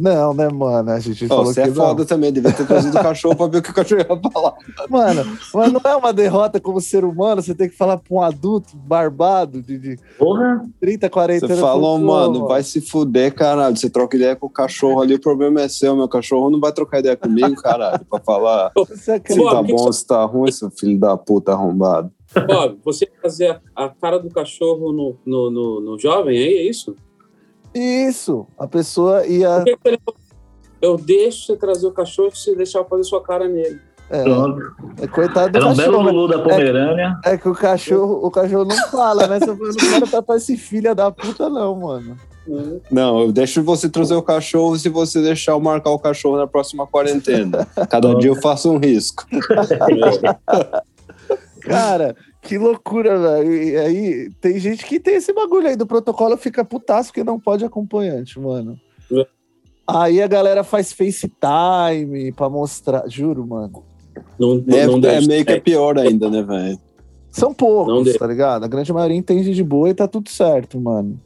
Não, né, mano? A gente Ó, falou você que é foda também, devia ter trazido o cachorro pra ver o que o cachorro ia falar. Mano, mas não é uma derrota como ser humano, você tem que falar pra um adulto barbado de, de Porra, 30, 40 Você anos. falou, pô, mano, vai se fuder, caralho. Você troca ideia com o cachorro ali, o problema é seu. Meu cachorro não vai trocar ideia comigo, caralho, pra falar Você se acredita? tá bom, se tá ruim, seu filho da puta arrombado. Bob, você fazer a, a cara do cachorro no, no, no, no jovem aí, é isso? Isso, a pessoa ia. Por que que eu deixo você trazer o cachorro se você deixar eu fazer sua cara nele? É, é coitado do Era um belo cachorro. Lulu da Pomerânia. É que o cachorro, o cachorro não fala, né? Você fala, não quero tatuar esse filho da puta, não, mano. Não, eu deixo você trazer o cachorro se você deixar eu marcar o cachorro na próxima quarentena. Cada dia eu faço um risco. Cara, que loucura, velho. E aí, tem gente que tem esse bagulho aí do protocolo, fica putaço que não pode acompanhante, mano. É. Aí a galera faz FaceTime pra mostrar. Juro, mano. Não, não, É, não é meio que é pior ainda, né, velho? São poucos, tá ligado? A grande maioria entende de boa e tá tudo certo, mano.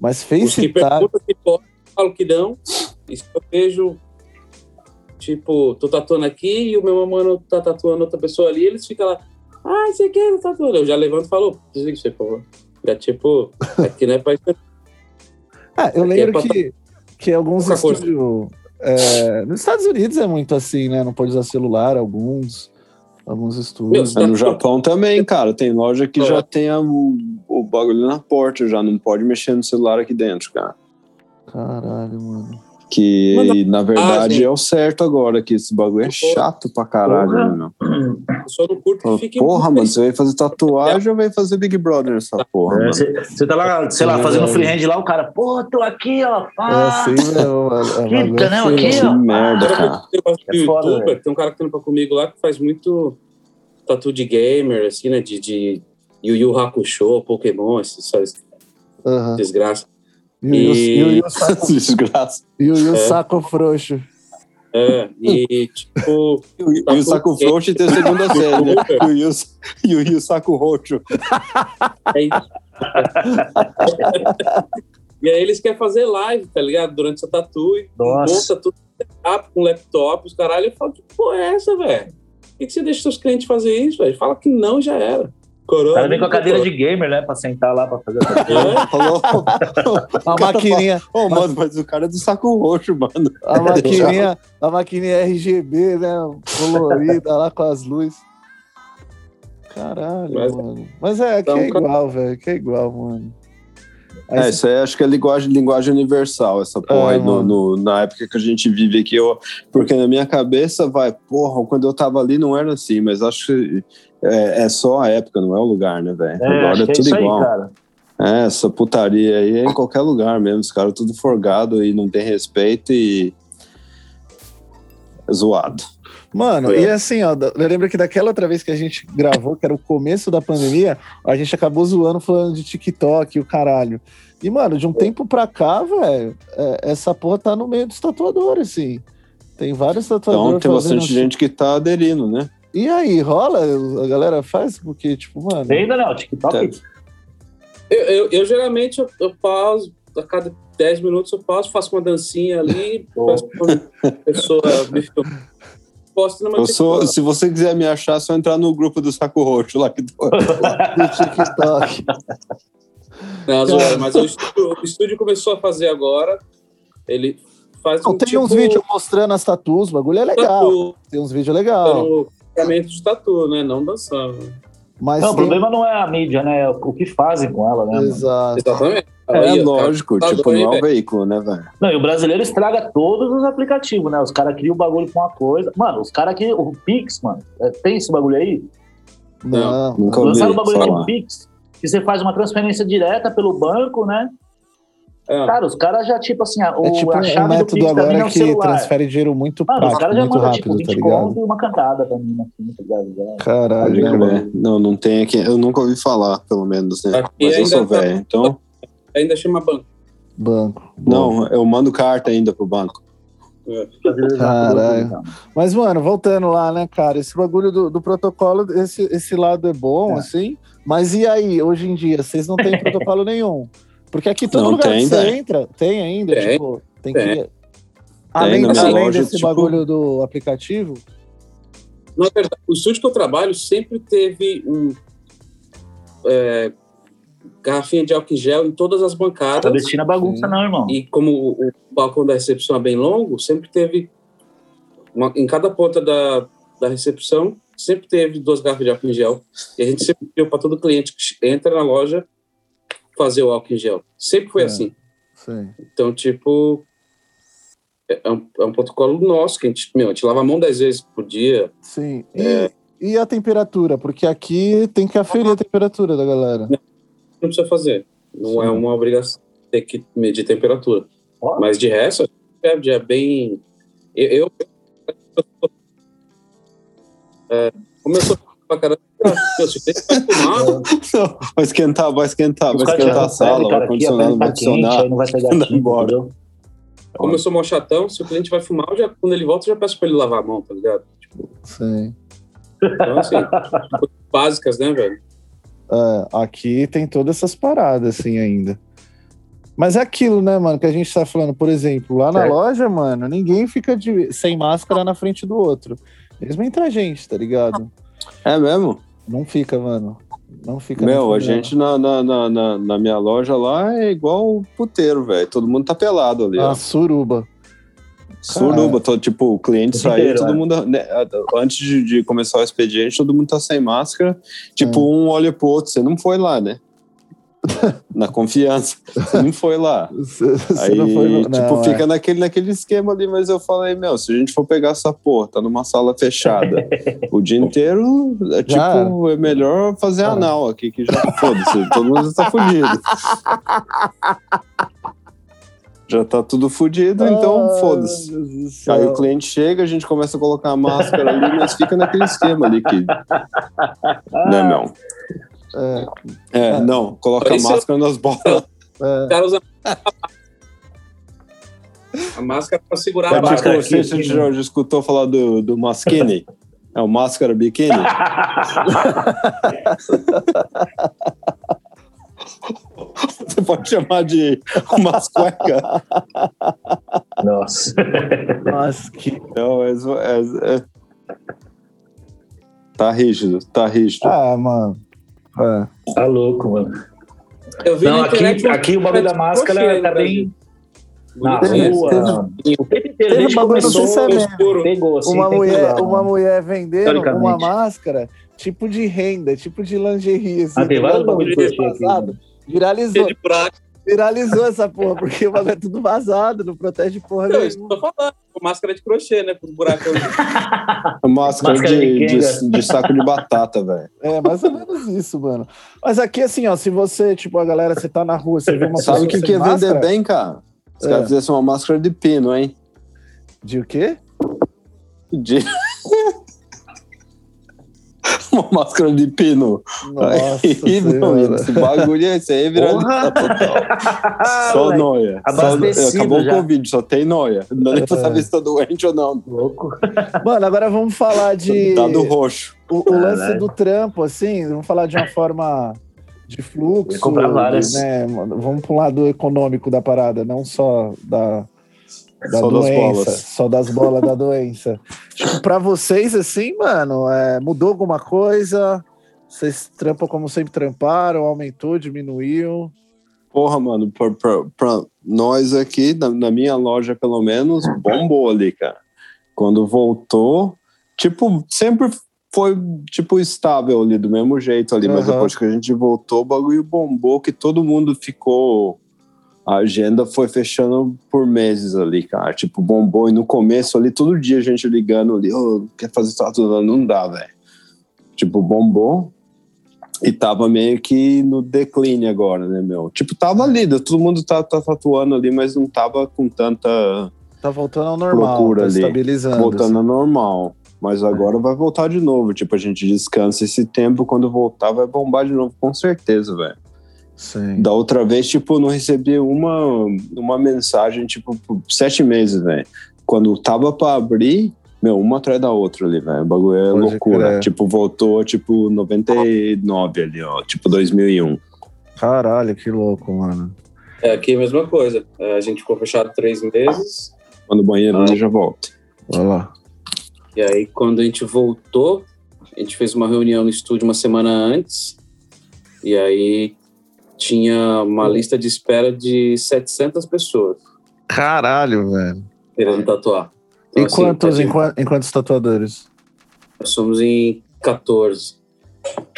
Mas que FaceTime. perguntam se pode, eu falo que não. Se eu vejo, tipo, tô tatuando aqui e o meu mano tá tatuando outra pessoa ali, eles ficam lá, ah, você quer tá tatuando? Eu já levanto e falo, desliga isso aí, por favor. É tipo, aqui não é pra isso. Ah, eu Aqui é lembro pra- que, que alguns estúdios. é, nos Estados Unidos é muito assim, né? Não pode usar celular, alguns. Alguns estúdios. É, no Japão também, cara. Tem loja que É. já tem a- o, o bagulho na porta, já não pode mexer no celular aqui dentro, cara. Caralho, mano. Que, Manda- na verdade, gente. é o certo agora, que esse bagulho é chato pra caralho, Porra. meu? Eu só não curto que fique Porra, mano, você vai fazer tatuagem ou vai fazer Big Brother nessa porra, mano? Você tá lá, sei lá, fazendo freehand lá, o cara, pô, tô aqui, ó. É pá. assim mesmo, mano. É Que canal assim, aqui, mano. ó. Que merda, cara. É foda, youtuber, tem um cara que tampa comigo lá que faz muito tatu de gamer, assim, né? De, de Yu Yu Hakusho, Pokémon, essas, essas Aham. desgraças. E o- e o- e o É. saco- Desgraça. e o- o É. saco frouxo. É, e tipo. E o, saco frouxo tem a segunda série, né? E o, e o, saco roxo. Aí... e aí eles querem fazer live, tá ligado? Durante essa tatu e Nossa. monta tudo setup com laptop, os caralho. Eu falo, que porra é essa, velho? Por que, que você deixa seus clientes fazer isso, velho? Fala que não já era. O cara vem com a cadeira de gamer, né? Pra sentar lá pra fazer a tatu. É, A maquininha, ô, mano, mas o cara é do saco roxo, mano. a maquininha, a maquininha RGB, né? Colorida lá com as luzes. Caralho, Mas- mano. Mas é, aqui Então, é igual, velho. Aqui é igual, mano. Aí É, você- isso aí acho que é linguagem, linguagem universal, essa porra É, aí, no, no- na época que a gente vive aqui. Eu, porque na minha cabeça, vai, porra, quando eu tava ali não era assim, mas acho que é, é só a época, não é o lugar, né, velho? É, Agora é é tudo isso aí, igual. cara. É, essa putaria aí é em qualquer lugar mesmo. Os caras tudo forgado e não tem respeito e. é zoado. Mano, É. e assim, ó, eu lembro que daquela outra vez que a gente gravou, que era o começo da pandemia, a gente acabou zoando falando de TikTok e o caralho. E, mano, de um tempo pra cá, velho, é, essa porra tá no meio dos tatuadores, assim. Tem vários tatuadores Então tem bastante assim. gente que tá aderindo, né? E aí, rola? A galera faz? Porque, tipo, mano. Tem ainda não, TikTok. Tá. Eu, eu, eu, geralmente eu, eu pauso, a cada 10 minutos eu pauso, faço uma dancinha ali, peço pra pessoa me filmar. Eu sou, se você quiser me achar, é só entrar no grupo do Saco Roxo lá que tô. Do TikTok. Não, zoeira, mas o estúdio, o estúdio começou a fazer agora. Ele faz Não, um tem tipo, uns vídeos mostrando as tatuas, o bagulho é legal. tatu, Tem uns vídeos legais. dando tratamento de tatu, né? Não dançando. Mas Não, o tem- problema não é a mídia, né? É o que fazem com ela, né? Exato. Exatamente. É Aí, lógico, tá tipo, não é o veículo, né, velho? Não, e o brasileiro estraga todos os aplicativos, né? Os caras criam o bagulho com uma coisa. Mano, os caras que. O Pix, mano, é, tem esse bagulho aí? Não. Nunca ouvi Lançaram o bagulho falar. com Pix, que você faz uma transferência direta pelo banco, né? É. Cara, os caras já, tipo assim, a, o, É tipo a um, chave um do método é agora o que celular. transfere dinheiro muito Mano, os prático, caras já muito mandam, rápido, tipo, 20 tá ligado? conto e uma cantada pra mim, assim, tá ligado? Caralho. Pode né? Não, não tem aqui. Eu nunca ouvi falar, pelo menos, né? Aqui Mas eu sou tá- velho, então. Ainda chama banco. Banco. Não, eu mando carta ainda pro banco. Caralho. Mas, mano, voltando lá, né, cara? Esse bagulho do, do protocolo, esse, esse lado é bom, É. assim. Mas e aí, hoje em dia, vocês não têm protocolo nenhum? Porque aqui todo Não lugar tem, que você entra, tem ainda, Tem. tipo, tem Tem. que. Além, além loja, desse tipo- bagulho do aplicativo, Na verdade, o estúdio que eu trabalho sempre teve um. é, garrafinha de álcool em gel em todas as bancadas. Clandestina é bagunça, Sim. não, irmão. E como o, balcão da recepção é bem longo, sempre teve. uma- em cada ponta da, da recepção, sempre teve duas garrafas de álcool em gel. E a gente sempre pediu para todo cliente que entra na loja fazer o álcool em gel. Sempre foi É. assim. sim. Então, tipo. É é um, é um protocolo nosso, que a gente, meu, a gente lava a mão dez vezes por dia. Sim. E, e a temperatura? Porque aqui tem que aferir a temperatura da galera. Não precisa fazer. Não é Sim. uma obrigação ter que medir temperatura. Mas de resto, é, é bem. Eu. eu é, como eu sou pra caramba, Não, vai esquentar, vai esquentar, vai esquentar a sala, vai quente, adicionar. aí não vai pegar Anda tinta, embora. entendeu? como eu sou mó chatão, se o cliente vai fumar, eu já, quando ele volta, eu já peço pra ele lavar a mão, tá ligado? Sim. Então, assim, coisas básicas, né, velho? É, aqui tem todas essas paradas, assim, ainda. Mas é aquilo, né, mano, que a gente tá falando, por exemplo, lá na Certo. loja, mano, ninguém fica de- sem máscara na frente do outro. Mesmo entre a gente, tá ligado? É mesmo? Não fica, mano. Não fica. Meu, a gente na, na, na, na- na minha loja lá é igual puteiro, velho. Todo mundo tá pelado ali, não. ó. Suruba. Suruba, todo, tipo, o cliente saiu, todo né? mundo. né, antes de, de começar o expediente, todo mundo tá sem máscara. Tipo, um olha pro outro. Você não foi lá, né? Na confiança. Você não foi lá. Você você Aí, não foi. tipo, não, é. fica naquele, naquele esquema ali, mas eu falei, meu, se a gente for pegar essa porra, tá numa sala fechada o dia inteiro, é Já tipo, é melhor fazer É. anal aqui, que já foda-se, todo mundo tá fudido. Já tá tudo fudido, então Ai, foda-se. Aí o cliente chega, a gente começa a colocar a máscara ali, mas fica naquele esquema ali que. Né, meu? É, É, não, coloca a máscara nas bolas. é. O cara usa. A máscara pra segurar Vai a É, tipo, você aqui, já, já escutou falar do, do Maskini? É o máscara biquíni? Você pode chamar de umas cuecas. Nossa. Nossa, que. Não, é, é- é- Tá rígido, tá rígido. Ah, mano. É. Tá louco, mano. Eu vi Não, aqui, uma- aqui o bagulho da máscara tá bem na rua. teve- O tempo inteiro, teve bagulho, começou, se é pegou assim. uma mulher, uma mulher vendendo uma máscara tipo de renda, tipo de lingerie. Assim, Ah, tem vários ligado? bagulho que eu achei aqui, vazado. mano. Viralizou, de buraco. Viralizou essa porra, porque o bagulho é tudo vazado, não protege porra Não, isso que nenhuma. eu tô falando. Máscara de crochê, né? Com os buracos. Máscara, Máscara de, de de, de saco de batata, velho. É, mais ou menos isso, mano. Mas aqui, assim, ó, se você, tipo, a galera, você tá na rua, você vê uma Sabe o pessoa que, sem que ia vender bem, cara? Os É. caras fizessem uma máscara de pino, hein? De o quê? De... uma máscara de pino. Nossa Aí, não, esse bagulho é esse aí viralizar total. Só noia. Só, acabou já. o Covid, só tem noia. Não dá nem pra É. saber se tá doente ou não. Louco. Mano, agora vamos falar de... Dado roxo. O, o lance Caralho. do trampo, assim, vamos falar de uma forma de fluxo. Comprar várias. Né? Vamos pro lado econômico da parada, não só da, da Só das doença, bolas. só das bolas da doença. Tipo, pra vocês, assim, mano, é, mudou alguma coisa? Vocês trampam como sempre tramparam? Aumentou, diminuiu? Porra, mano, pra, pra- pra nós aqui, na, na minha loja pelo menos, bombou ali, cara. Quando voltou, tipo, sempre foi, tipo, estável ali, do mesmo jeito ali. Mas Aham. depois que a gente voltou, o bagulho bombou, que todo mundo ficou... A agenda foi fechando por meses ali, cara. Tipo, bombou. E no começo ali, todo dia a gente ligando ali, ô, quer fazer tatu? Não dá, velho. Tipo, bombou. E tava meio que no declínio agora, né, meu? Tipo, tava ali, todo mundo tá, tá tatuando ali, mas não tava com tanta Tá voltando ao normal, Procura tá ali. estabilizando. voltando ao normal. Mas agora vai voltar de novo. Tipo, a gente descansa esse tempo, quando voltar vai bombar de novo, com certeza, velho. Sim. Da outra vez, tipo, não recebi uma, uma mensagem, tipo, por sete meses, velho. Quando tava pra abrir, meu, uma atrás da outra ali, velho. O bagulho é Pode loucura. crer. Tipo, voltou, tipo, 99 ali, ó. Tipo, 2001. Caralho, que louco, mano. É, aqui a mesma coisa. É, a gente ficou fechado três meses. Quando o banheiro Ah. já volta. Olha lá. E aí, quando a gente voltou, a gente fez uma reunião no estúdio uma semana antes. E aí tinha uma lista de espera de 700 pessoas Caralho, velho. querendo tatuar. Então, Em assim, quantos, tá em, em quantos tatuadores? Nós somos em 14.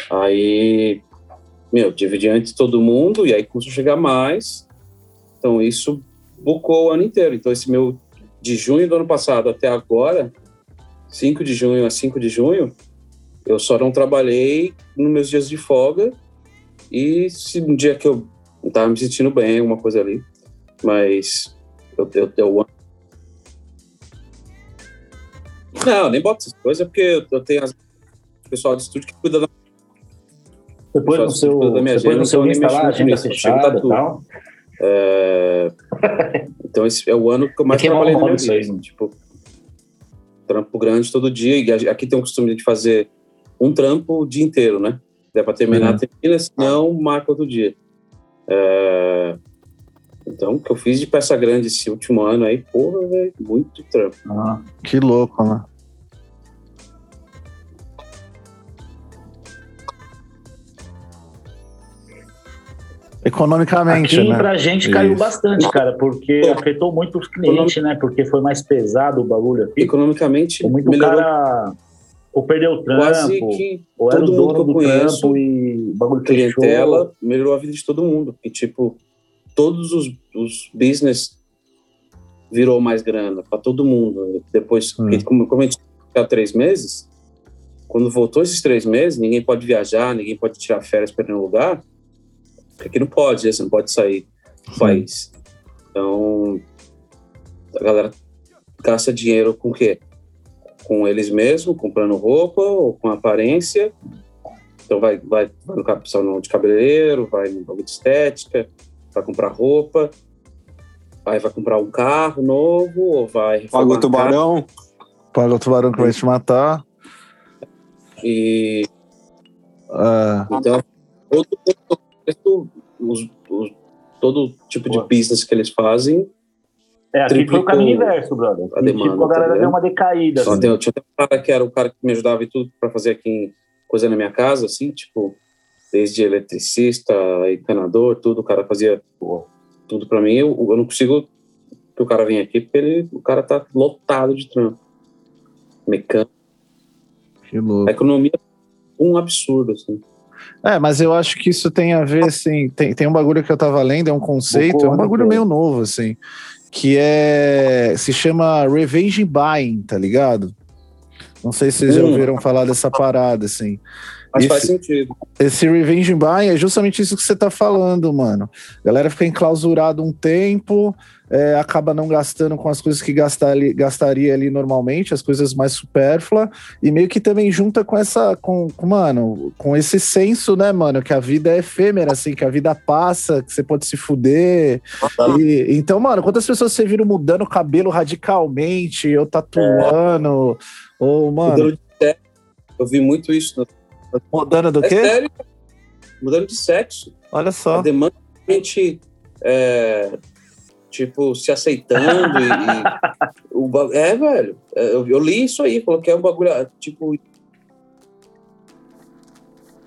Aí, meu, dividi antes todo mundo e aí começou a chegar mais. Então isso bucou o ano inteiro. Então esse meu de junho do ano passado até agora, 5 de junho a 5 de junho, eu só não trabalhei nos meus dias de folga. E se um dia que eu não tava me sentindo bem, alguma coisa ali, mas eu, eu, eu não, nem boto essas coisas, porque eu, eu tenho as, o pessoal do estúdio que cuida da Depois no seu, cuida da minha depois no agenda, seu então Insta lá, agenda nisso, chega fechada e tal. É, Então esse é o ano que eu mais é trabalhei na normal minha vida. né? Tipo, trampo grande todo dia. E aqui tem um costume de fazer um trampo o dia inteiro, né? Der pra terminar, Uhum. termina, senão marca outro dia. É, Então, o que eu fiz de peça grande esse último ano aí, porra, velho, muito trampo. Ah, Que louco, né? Economicamente, Aqui né? pra gente caiu Isso. bastante, cara, porque afetou muito os clientes, né? Porque foi mais pesado o bagulho aqui. Economicamente, muito melhorou cara ou perdeu o trampo, quase que ou era o mundo que dono eu do conheço, trampo e bagulho fechou. clientela, melhorou a vida de todo mundo. E, tipo, todos os, os business virou mais grana para todo mundo. Depois, Hum. como, como a gente ficou três meses, quando voltou esses três meses, ninguém pode viajar, ninguém pode tirar férias para no lugar, porque aqui não pode, né? você não pode sair do país. Então, a galera gasta dinheiro com o quê? Com eles mesmos, comprando roupa ou com aparência. Então vai, vai, vai no salão de cabeleireiro, vai no bagulho de estética, vai comprar roupa, aí vai comprar um carro novo, ou vai Paga o tubarão. Paga o tubarão que vai te matar. E É, então todo, todo, os- todo tipo de business que eles fazem. É, aqui foi o caminho inverso, brother. a E, demanda, tipo, a tá galera ligado? deu uma decaída. Só assim. tem, tinha até um cara que era o cara que me ajudava e tudo para fazer aqui coisa na minha casa, assim, tipo, desde eletricista, encanador, tudo, o cara fazia tudo para mim. Eu, eu não consigo que o cara venha aqui porque ele, o cara tá lotado de trampo. Mecânico. que louco. A economia é um absurdo, assim. É, mas eu acho que isso tem a ver, assim, tem, tem um bagulho que eu tava lendo, é um conceito, é um bagulho meio novo, assim, que é, se chama revenge buying, tá ligado? Não sei se vocês já Hum. ouviram falar dessa parada, assim. Mas Esse- faz sentido. Esse revenge buying é justamente isso que você tá falando, mano. A galera fica enclausurada um tempo, é, acaba não gastando com as coisas que gastali- gastaria ali normalmente, as coisas mais supérfluas, e meio que também junta com essa, com, com, mano, com esse senso, né, mano, que a vida é efêmera, assim, que a vida passa, que você pode se fuder. E- então, mano, quantas pessoas você viram mudando o cabelo radicalmente, ou tatuando, ou, mano, Mudando de sexo. Eu vi muito isso. no- mudando do É quê? sério. Mudando de sexo. Olha A só. demanda de gente, é, tipo, se aceitando e... e o é, velho. é, Eu, eu li isso aí, falou que é um bagulho, tipo...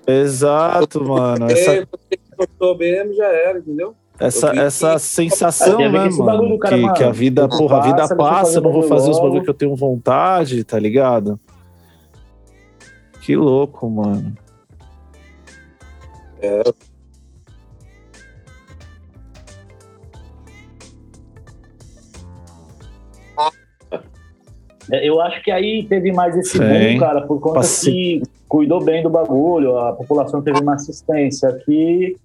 Exato, mano. É, Essa, você que gostou mesmo, já era, entendeu? essa, essa que- sensação, Ah, né, mano? cara, que, mano, que a vida, porra, a vida passa, passa, fazer eu não vou fazer os logo. bagulho que eu tenho vontade, tá ligado? Que louco, mano. É, Eu acho que aí teve mais esse Sim. boom, cara, por conta Passe- que cuidou bem do bagulho, a população teve uma assistência. Aqui,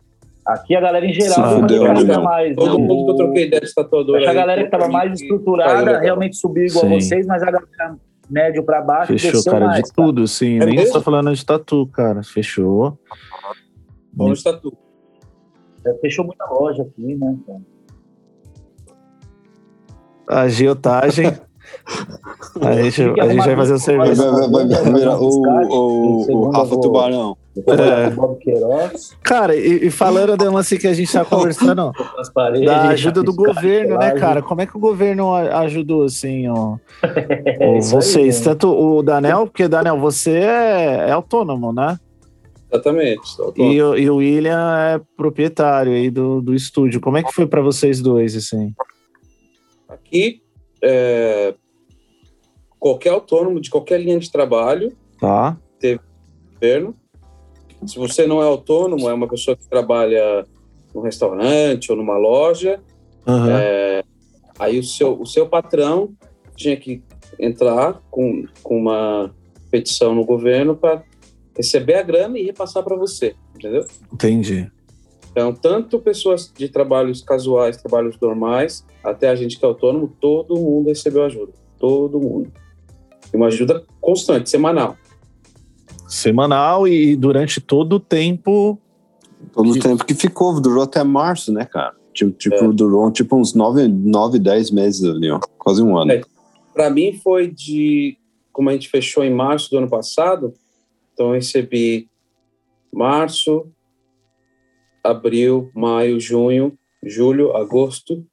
aqui a galera em Se geral fudeu, né, gasta meu? mais. todo né? mundo que eu troquei ideia de tatuador Acho que a galera que tava mais estruturada legal. realmente subiu igual Sim. vocês, mas a galera médio pra baixo Fechou, cara, mais. de tudo, sim. É Nem mesmo? só falando de tatu, cara. Fechou. Vamos tatu. cara. É, Fechou muita loja aqui, né? cara? A agiotagem. A gente, a gente vai fazer o serviço. vai, vai, vai virar o, o, o Rafa Tubarão. É. Cara, e, e falando de um lance que a gente tá conversando, da ajuda do governo, né, cara? Como é que o governo ajudou, assim, ó? É vocês, né? tanto o Danel, porque, Danel, você é, é autônomo, né? Exatamente. E, o- e o William é proprietário aí do, do estúdio. Como é que foi pra vocês dois, assim? Aqui, é, qualquer autônomo de qualquer linha de trabalho, Tá? governo. Se você não é autônomo, é uma pessoa que trabalha num restaurante ou numa loja, Aham. É. aí o seu, o seu patrão tinha que entrar com, com uma petição no governo para receber a grana e repassar para você, entendeu? Entendi. Então, tanto pessoas de trabalhos casuais, trabalhos normais, até a gente que é autônomo, todo mundo recebeu ajuda. Todo mundo. E uma ajuda constante, semanal. Semanal e durante todo o tempo. Todo o tempo que ficou, durou até março, né, cara? Tipo, tipo É. durou tipo uns nove, nove, dez meses ali, ó. Quase um ano. É. Para mim foi de, como a gente fechou em março do ano passado, então eu recebi março, abril, maio, junho, julho, agosto,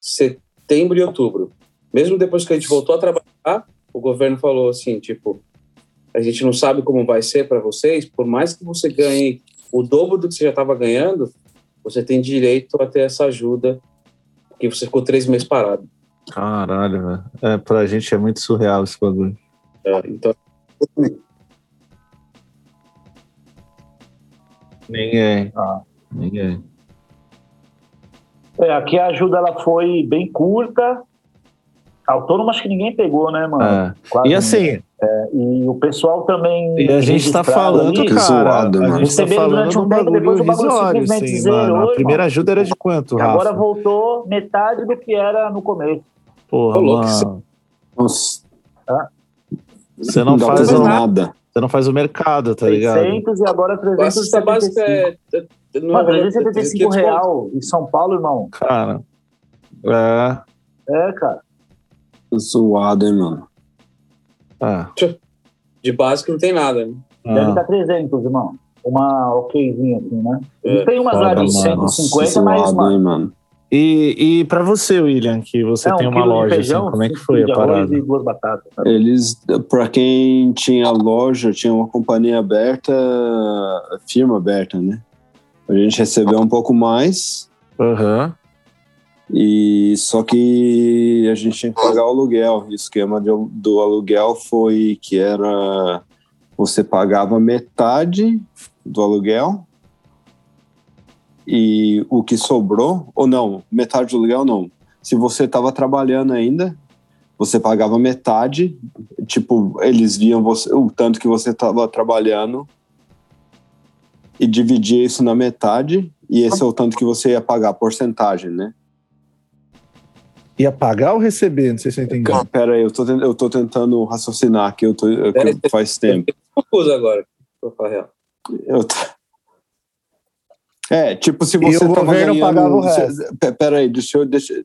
setembro e outubro. Mesmo depois que a gente voltou a trabalhar, o governo falou assim, tipo, a gente não sabe como vai ser para vocês, por mais que você ganhe o dobro do que você já estava ganhando, você tem direito a ter essa ajuda, porque você ficou três meses parado. Caralho, velho. É, pra gente é muito surreal esse bagulho. É, então, Ninguém. Ah. Ninguém. É, aqui a ajuda ela foi bem curta. Autônomo acho que ninguém pegou, né, mano? É. Quase E assim, ninguém. E o pessoal também. e a gente tá falando, ali, Que cara. zoado, a mano. gente tá falando durante de um tempo, bagulho depois o bagulho simplesmente assim, zerou, mano. A primeira ajuda era de quanto, E agora Rafa? voltou metade do que era no começo. Porra, Ô, louco, mano. Nossa, Você não, não faz o, nada. Você não faz o mercado, tá ligado? 600 e agora a cesta básica 375. é... não é Mano, valor- 375 500 real em São Paulo, irmão. Cara. É. É, cara. Zoado, hein, mano. Ah, De básico não tem nada, né? Deve ah. estar 300, irmão. Uma okzinha assim, né? É, tem umas lá foda, de mano. 150, mas, mano. E, e pra você, William, que você é, um tem uma quilo de loja, feijão, assim, como é que foi a parada? E duas batatas. sabe? Eles, pra quem tinha loja, tinha uma companhia aberta, firma aberta, né? A gente recebeu um pouco mais, Aham. e só que a gente tinha que pagar o aluguel. O esquema de- do aluguel foi que era você pagava metade do aluguel e o que sobrou, ou não, metade do aluguel não. Se você estava trabalhando ainda, você pagava metade, tipo, eles viam você, o tanto que você estava trabalhando e dividia isso na metade, e esse é o tanto que você ia pagar, a porcentagem, né? Ia pagar ou receber? Não sei se eu entendi. Pera aí, eu tô, eu tô tentando raciocinar aqui, eu tô, eu- que faz tempo. Confuso agora, pra falar a real. Eu tô- É, tipo, se E você o tava governo ganhando... pagava o se- pe- Pera aí, deixa eu... Deixa...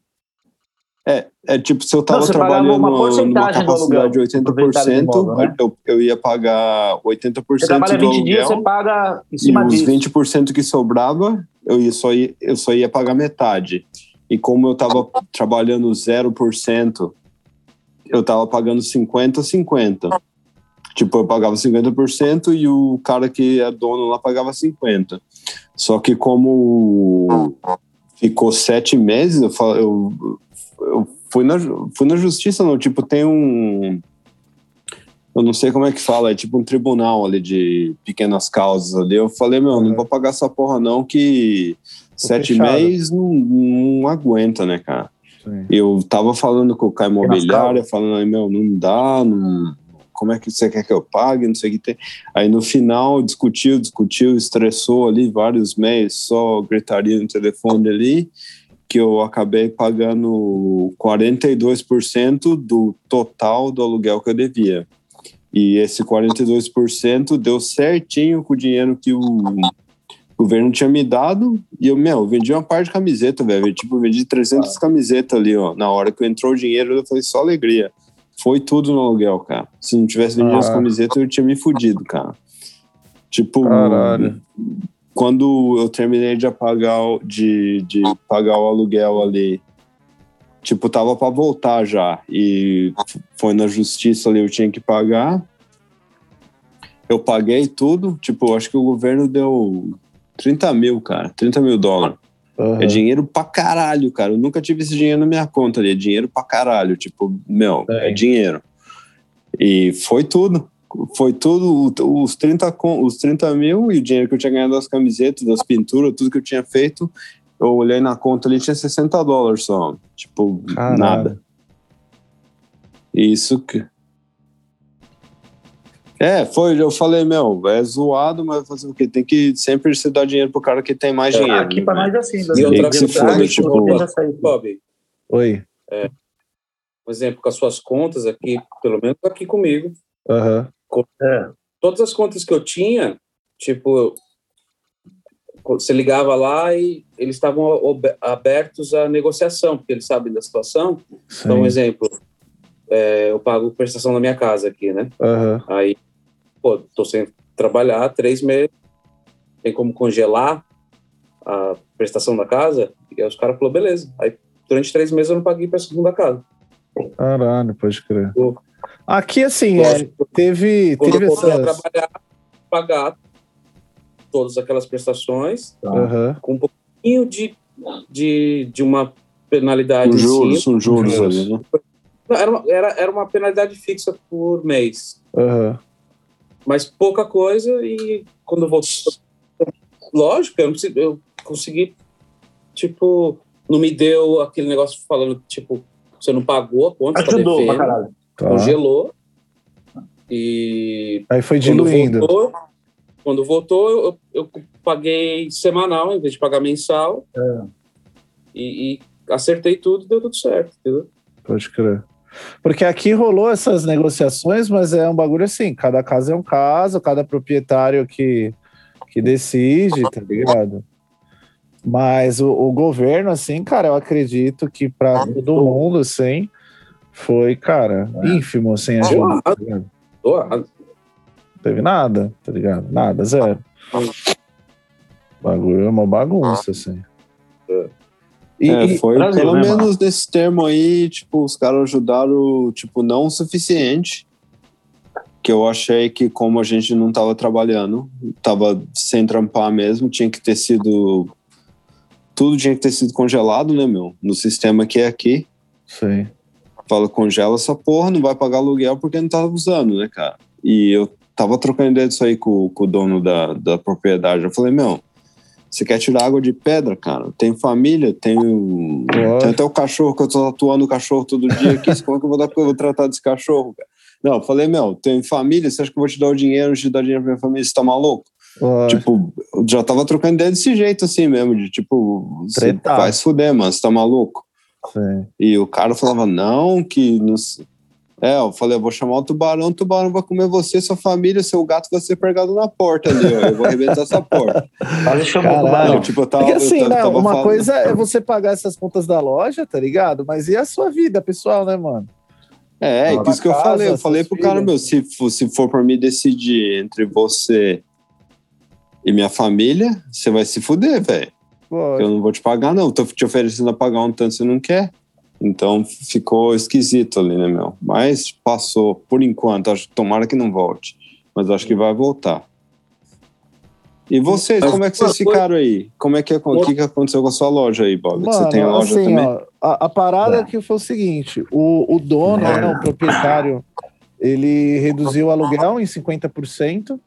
É, é tipo, se eu tava Não, você pagava trabalhando uma numa porcentagem do capacidade de aluguel, do 80%, imóvel, né? eu, eu ia pagar 80% Você trabalha do 20 dias, você paga em e cima os disso. 20% que sobrava, eu, ia, só ia, eu só ia pagar metade. E como eu tava trabalhando 0%, eu tava pagando 50, 50. Tipo, eu pagava 50% e o cara que é dono lá pagava 50. Só que como ficou sete meses, eu, fa- eu, eu fui, na, fui na justiça, não. Tipo, tem um Eu não sei como é que fala, é tipo um tribunal ali de pequenas causas ali. Eu falei, meu, não Uhum. vou pagar essa porra não, que Tô sete fechado. meses não, não aguenta, né, cara? Sim. Eu tava falando com o Caio Imobiliária, falando aí, meu, não dá, não, como é que você quer que eu pague, não sei o que tem. Aí no final discutiu, discutiu, estressou ali vários meses, só gritaria no telefone ali, que eu acabei pagando 42% do total do aluguel que eu devia. E esse 42% deu certinho com o dinheiro que o governo tinha me dado. E eu, meu, vendi uma parte de camiseta, velho. Tipo, vendi 300 camisetas ali, ó. Na hora que entrou o dinheiro, eu falei só alegria. Foi tudo no aluguel, cara. Se não tivesse vendido as Ah. camisetas, eu tinha me fudido, cara. Tipo, Caralho. quando eu terminei de pagar, o- de, de pagar o aluguel ali, tipo, tava para voltar já. E foi na justiça ali, eu tinha que pagar. Eu paguei tudo, tipo, acho que o governo deu 30 mil, cara, 30 mil dólares. Aham. É dinheiro pra caralho, cara. Eu nunca tive esse dinheiro na minha conta ali. É dinheiro pra caralho. Tipo, meu, é, É. dinheiro. E foi tudo. Foi tudo, os 30, con- os 30 mil e o dinheiro que eu tinha ganhado das camisetas, das pinturas, tudo que eu tinha feito. Eu olhei na conta ali, tinha 60 dólares só. Tipo, Caralho. nada. Isso que. É, foi, eu falei, meu, é zoado, mas fazer o quê? Tem que sempre se dar dinheiro pro cara que tem mais dinheiro. Ah, aqui pra né? nós é assim. E outra que se foda, tipo-. Bob, Oi. por exemplo, com as suas contas aqui, pelo menos aqui comigo, Aham. É. todas as contas que eu tinha, tipo, você ligava lá e eles estavam abertos à negociação, porque eles sabem da situação. Então, um Sim. exemplo, é, eu pago prestação na minha casa aqui, né? Aham. Aí, pô, tô sem trabalhar três meses, tem como congelar a prestação da casa? E aí os caras falaram, beleza. Aí, durante três meses eu não paguei prestação da casa. Caralho, pode crer. Eu- Aqui, assim, é, teve, teve eu essas... trabalhar, pagar todas aquelas prestações Aham. com um pouquinho de, de, de uma penalidade em juros, com juros Juros. ali, né? Era, uma, era, era uma penalidade fixa por mês. Aham. Mas pouca coisa e quando eu voltei... Lógico, eu, não consegui, eu consegui, tipo, não me deu aquele negócio falando, tipo, você não pagou a conta, tá Ajudou pra devendo, caralho. Tá. congelou. E Aí foi quando diluindo. voltou, quando voltou eu, eu paguei semanal em vez de pagar mensal. É. E, e acertei tudo, deu tudo certo, entendeu? Pode crer. Porque aqui rolou essas negociações, mas é um bagulho assim, cada caso é um caso, cada proprietário que, que decide, tá ligado? Mas o, o governo, assim, cara, eu acredito que para todo mundo, assim, foi, cara, ínfimo, assim, ajuda, tá ligado? Não teve nada, tá ligado? Nada, zero. O bagulho é uma bagunça, assim. E, É, e- foi Brasil, pelo né, menos nesse termo aí, tipo, os caras ajudaram, tipo, não o suficiente. Que eu achei que como a gente não tava trabalhando, tava sem trampar mesmo, tinha que ter sido. Tudo tinha que ter sido congelado, né, meu? No sistema que é aqui. sim. Fala, congela essa porra, não vai pagar aluguel porque não tava usando, né, cara? E eu tava trocando ideia disso aí com, com o dono da, da propriedade. Eu falei, meu, você quer tirar água de pedra, cara? Tem família, tem, o- Lógico. tem até o cachorro, que eu tô atuando o cachorro todo dia aqui. Como é que eu vou, dar, eu vou tratar desse cachorro, cara? Não, eu falei, meu, tem família, você acha que eu vou te dar o dinheiro, te dar dinheiro pra minha família? Você tá maluco? Tipo, eu já tava trocando ideia desse jeito assim mesmo, de tipo, Tretar. vai se fuder, mano, você tá maluco? Sim. E o cara falava, não, que. Não... É, eu falei, eu vou chamar o tubarão, o tubarão vai comer você, sua família, seu gato vai ser pregado na porta ali, ó. Eu vou arrebentar essa porta. Quase chamou o tubarão. Tipo, eu tava, Porque assim, eu né, tava uma falando- coisa é você pagar essas contas da loja, tá ligado? Mas e a sua vida, pessoal, né, mano? É, Lá por isso que eu falei. Eu falei pro cara, filhas. meu, se for, se for pra mim decidir entre você e minha família, você vai se fuder, velho. Eu não vou te pagar, não. Tô te oferecendo a pagar um tanto você não quer. Então ficou esquisito ali, né, meu? Mas passou, por enquanto. Acho, tomara que não volte. Mas acho que vai voltar. E vocês, Mas como é que vocês ficaram aí? Como é que, o que, que aconteceu com a sua loja aí, Bob? Mano, você tem loja assim, também? ó, a, a parada que foi o seguinte: o, o dono, né, o proprietário, Ele reduziu o aluguel em 50%.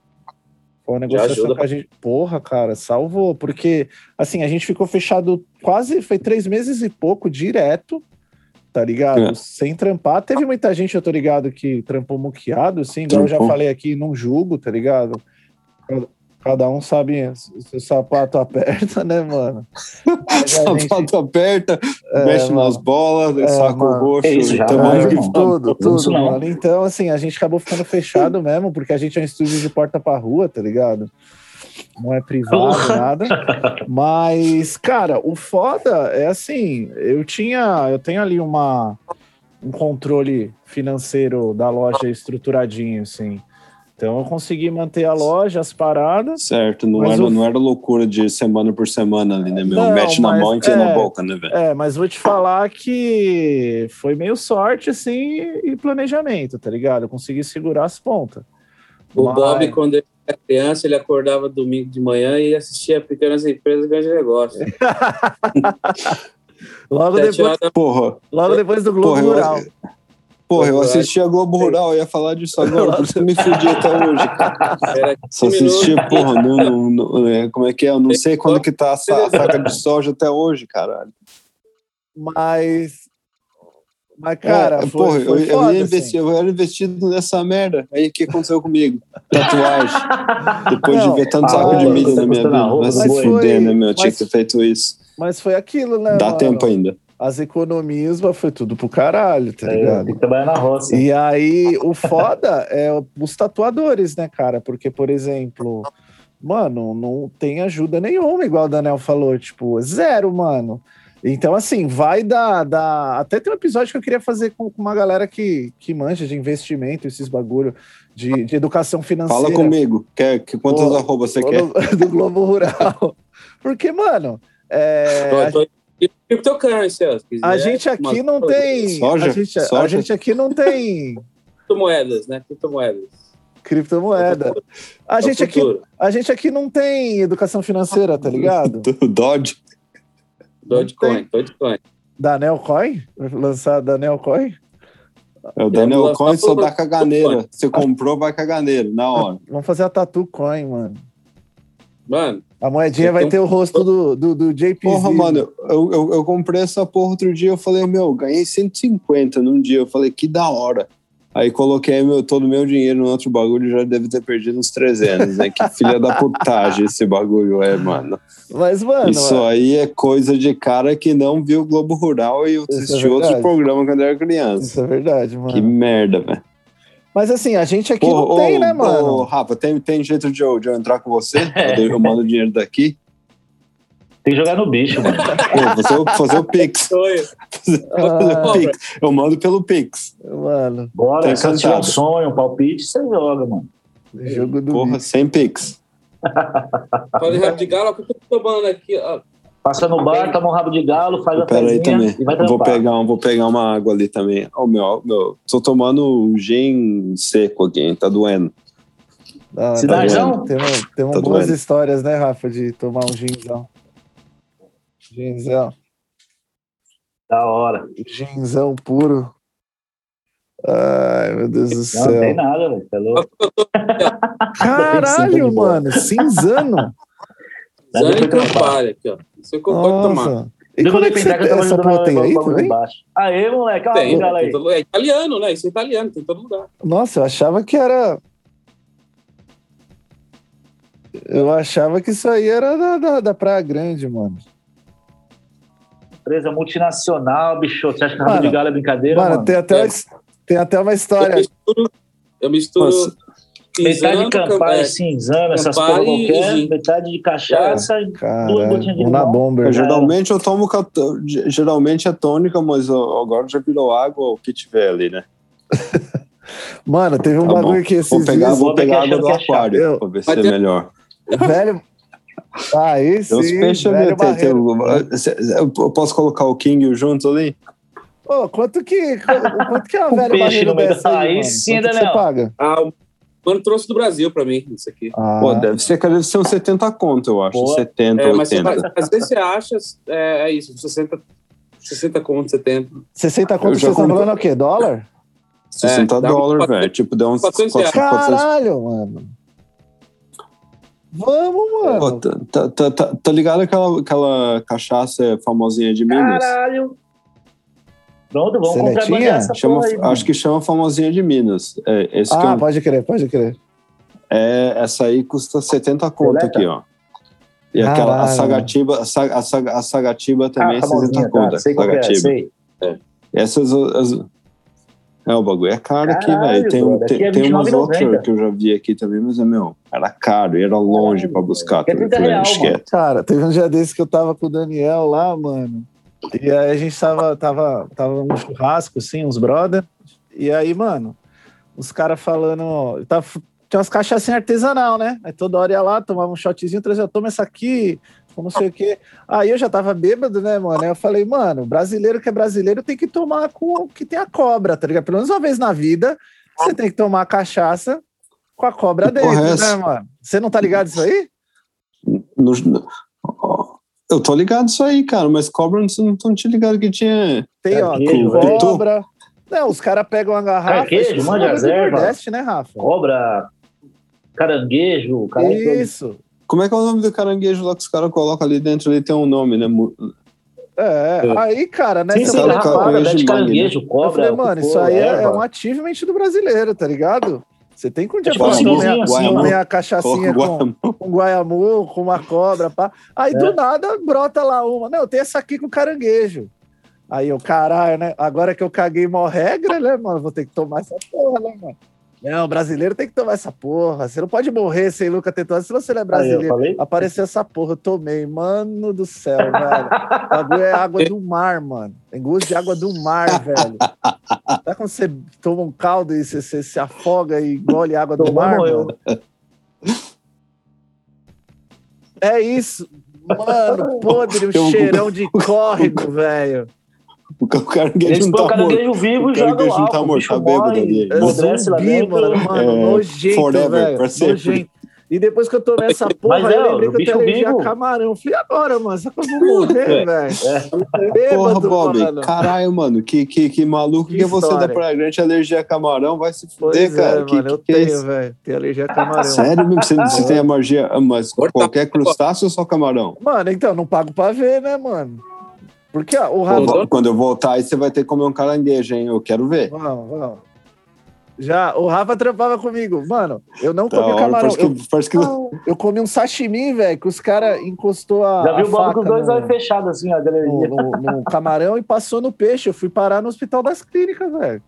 Foi uma negociação que a gente. Porra, cara, salvou. Porque, assim, a gente ficou fechado quase. Foi três meses e pouco direto, tá ligado? É. Sem trampar. Teve muita gente, eu tô ligado, que trampou muqueado, assim, igual eu já falei aqui, não julgo, tá ligado? Cada- um sabe se o sapato aperta, né, mano? A gente- Sapato aperta, É, mexe mano. nas bolas, É, saco mano. roxo, É isso, já tamanho vai, que. Tudo, tudo, não. mano. Então, assim, a gente acabou ficando fechado mesmo, porque a gente é um estúdio de porta pra rua, tá ligado? Não é privado, nada. Mas, cara, o foda é assim, eu tinha, eu tenho ali uma um controle financeiro da loja estruturadinho, assim. Então eu consegui manter a loja, as paradas. Certo, não era, o- não era loucura de semana por semana ali, né, meu? Não, Mete na mão e enfia é. na boca, né, velho? É, mas vou te falar que foi meio sorte, assim, e planejamento, tá ligado? Eu consegui segurar as pontas. O Mas- Bob, quando ele era criança, ele acordava domingo de manhã e assistia Pequenas Empresas Grandes Negócios. Logo Sete depois, horas da logo Porra, depois do Globo Porra, eu- Rural. porra, eu Porra, assistia Globo Rural, eu ia falar disso agora, por isso que eu me fudi até hoje, cara. Só 15 minutos. assistia, porra, no, no- no- é, como é que é? Eu não sei quando que tá a saca de soja até hoje, caralho. Mas. Mas, cara, É, foi, porra, foi eu, eu foda, ia assim. investir, eu era investido nessa merda. Aí o que aconteceu comigo? Tatuagem. Depois Não, de ver tanto saco de milho tá na minha postando a vida. roupa Vai se fuder, né, meu? Eu Tinha Mas- que ter feito isso. Mas foi aquilo, né? Dá mano? tempo ainda. As economias mas foi tudo pro caralho, tá É, ligado? tem que trabalhar na roça. E aí, o foda é os tatuadores, né, cara? Porque, por exemplo, mano, não tem ajuda nenhuma, igual o Daniel falou, tipo, zero, mano. Então, assim, vai dar. dar... Até tem um episódio que eu queria fazer com, com uma galera que, que manja de investimento, esses bagulho, de, de educação financeira. Fala comigo. Quer, que, quantas arrobas você quer? Do Globo Rural. Porque, mano, é, Tô- tô- Cryptocurrency, a gente aqui não tem. Soja? A gente, a Soja? gente aqui não tem Criptomoedas, né? Criptomoedas. criptomoeda. A É gente aqui. A gente aqui não tem educação financeira, tá ligado? Do Dodge. Dogecoin, Dogecoin. Daniel Coin? Lançar Daniel Coin? É o Daniel Coin só dá caganeira. Você comprou, vai caganeira, na hora. Vamos fazer a Tatu Coin, mano. Mano, A moedinha vai tem um- ter o rosto do, do, do JP. Porra, mano, eu, eu, eu comprei essa porra outro dia, eu falei, meu, ganhei 150 num dia. Eu falei, que da hora. Aí coloquei meu, todo o meu dinheiro no outro bagulho e já deve ter perdido uns 300, né? Que filha da putagem esse bagulho é, mano. Mas, mano, Isso aí é coisa de cara que não viu o Globo Rural e Isso é assistiu outro verdade. programa quando era isso criança. é verdade, mano. Que merda, velho. Mas assim, a gente aqui Porra, não tem, ô, né, ô, mano? Rafa, tem, tem jeito de eu, de eu entrar com você? Eu, eu mando dinheiro daqui. Tem que jogar no bicho, mano. Pô, fazer, o- fazer o Pix. sonho. Fazer Ah, o Pix. Eu mando pelo Pix. mano, Bora, Tá se você tiver um sonho, um palpite, você joga, mano. jogo do Porra, bicho. sem Pix. Falei rabo de galo, o que eu tô tomando aqui? ó. Passa no bar, toma um rabo de galo, faz a Pera aí também. e vai Vou pegar, um- vou pegar uma água ali também. Ó, meu, meu, tô tomando gin seco aqui, hein? Tá doendo. Da hora. Cidarzão? Temos, temos Tá boas doendo. histórias, né, Rafa, de tomar um ginzão. Ginzão. Da hora. Ginzão puro. Ai, meu Deus do Não, céu. não tem nada, velho. Louco? Caralho, Cinzano mano, cinzano. Pra e. Campari aqui, ó. Isso eu tomar. E Eu vou como é que você que essa porra tem aí também? embaixo. Aê, moleque, olha Tem, aí. todo- é italiano, né? Isso é italiano, tem em todo lugar. Nossa, eu achava que era. Eu achava que isso aí era da, da, da Praia Grande, mano. Empresa multinacional, bicho. Você acha que rabo Mano, de galo é brincadeira, Mano, mano? tem, até É. uma, tem até uma Eu história. misturo, eu misturo. Metade de Campari, é, cinzano, essas e qualquer. Metade de cachaça e duas Caralho, gotinhas de na limão. bomber. Eu, geralmente eu tomo geralmente é tônica, mas agora já virou água o que tiver ali, né? Mano, teve um Tá bagulho bom. que esses Vou pegar, dias, vou ter pegar água do é aquário pra ver se é melhor. velho. Aí sim, uns peixes velho cê- eu posso colocar o King junto ali? Ô, quanto que, quanto que é uma Um velha peixe barreira no meio dessa da- aí, Aí mano? sim, Quanto que você paga? Ah, o mano trouxe do Brasil pra mim, isso aqui. Ah, Pô, deve ser, deve ser uns 70 conto, eu acho. Boa. 70, É, mas você 80. vai- às vezes você acha, é, é isso, 60, 60 conto, 70. 60 Eu conto, você tá falando o quê? Dólar? 60 dá dólares, velho. Tipo, deu uns 400 reais. 400 Caralho, mano. Vamos, Pô, mano. tá, tá, tá, tá- tá ligado aquela, aquela cachaça famosinha de Minas? Caralho. Pronto, vamos comprar essa Chama, aí, acho que chama famosinha de Minas. É, esse que é, Ah, um- pode crer, pode crer. é, essa aí custa 70 conto Seleta? aqui, ó. E aquela, a. Sagatiba, a, Sa- a, Sa- a Sagatiba também ah, é 60 famosinha, conto. tá, sei que é, Sagatiba. sei. Essas. As, é, o bagulho é caro aqui, Caralho, velho. Tem, um- tem, aqui é tem umas 29,90. outras que eu já vi aqui também, mas é meu. Era caro e era longe pra buscar. Aqui é também. 30 Falei, real. Cara, teve um dia desse que eu tava com o Daniel lá, mano. E aí a gente tava, tava, tava um churrasco, assim, uns brother. E aí, mano, os caras falando. Tava, tinha umas cachaçinhas artesanal, né? Aí toda hora ia lá, tomava um shotzinho, trazia, toma essa aqui, não sei o quê. Aí eu já tava bêbado, né, mano? Aí eu falei, mano, brasileiro que é brasileiro tem que tomar com o que tem a cobra, tá ligado? Pelo menos uma vez na vida, você tem que tomar cachaça com a cobra dentro, é né, mano? Você não tá ligado isso aí? No- eu tô ligado isso aí, cara, mas cobra não não tô te ligado que tinha. Tem, ó, Carquejo, tem velho. cobra. Não, os caras pegam uma garrafa. Que isso mande é ervas. Nordeste, né, Rafa? Cobra, caranguejo, caralho. Isso. Como é que é o nome do caranguejo lá que os caras colocam ali dentro? Ali tem um nome, né? É, É. aí, cara, Sim, nessa sim, cara, caranguejo mete de caranguejo, eu cobra. falei, o que mano, isso aí é, é um achievement do brasileiro, tá ligado? Você tem que um dia Tipo falar, assim, comer, assim, comer Guaiamô. a Coloca cachaçinha o com, com guaiamu, com uma cobra, pá. Aí É. do nada brota lá uma. Não, tem essa aqui com caranguejo. Aí eu, caralho, né? Agora que eu caguei mó regra, né, mano? Vou ter que tomar essa porra, né, mano? Não, brasileiro tem que tomar essa porra. Você não pode morrer sem Luca Tetose se você não é Aí, brasileiro. falei, Apareceu essa porra, eu tomei. Mano do céu, velho. O bagulho é água do mar, mano. Tem gosto de água do mar, velho. Sabe quando você toma um caldo e você, você se afoga e engole água do mar, morreu. mano? É isso. Mano, podre, um cheirão de córrego, velho. O ca- o caranguejo Eles não tá morto. caranguejo vivo O e jogam caranguejo não álcool. tá o morto, tá bêbado ali. É zumbi, mano, mano, É, nojento, forever, velho. pra sempre. Nojento. E depois que eu tomei essa porra, Mas é, eu lembrei que eu tenho alergia a vivo. camarão. Eu falei, agora, mano, só que eu vou morrer, velho. É. Bêbado, Porra, Bob, mano. caralho, mano, que, que, que maluco Que que, você da história. Praia Grande alergia a camarão, vai se Pois fuder, é, cara. que, mano, eu que, que é tenho, isso? velho. Tenho alergia a camarão. Sério mesmo? Você, você tem alergia, a- mas qualquer crustáceo ou só camarão? Mano, então, não pago pra ver, né, mano? Porque, ó, o vo- Quando eu voltar aí, você vai ter que comer um caranguejo, hein? Eu quero ver. Vamos, vamos. Já, o Rafa trampava comigo. Mano, eu não Da comi hora, camarão. parece que, Eu, parece que eu comi um sashimi, velho, que os caras encostou a, Já a viu o Bob com dois olhos fechados, assim, ó, de alergia. no, no- no camarão e passou no peixe. Eu fui parar no hospital das clínicas, velho.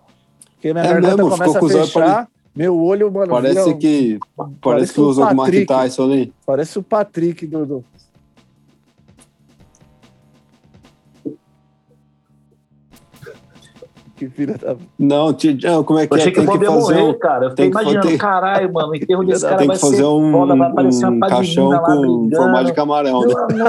Porque minha É garganta mesmo? começa Ficou com a os olhos fechar. Meu olho, mano, parece vira um- que. parece Parece que o usou o Mike Patrick. Tyson ali. Parece o Patrick do. do- Que filha da. Não, ti- não, como é que Eu é? achei que o Tem que fazer morrer, um. cara. Eu fiquei que imaginando, fazer- caralho, mano, o enterro desse cara Tem vai que fazer ser um, foda, vai aparecer um uma caixão padrinha lá com brigando. formato de camarão, né? Meu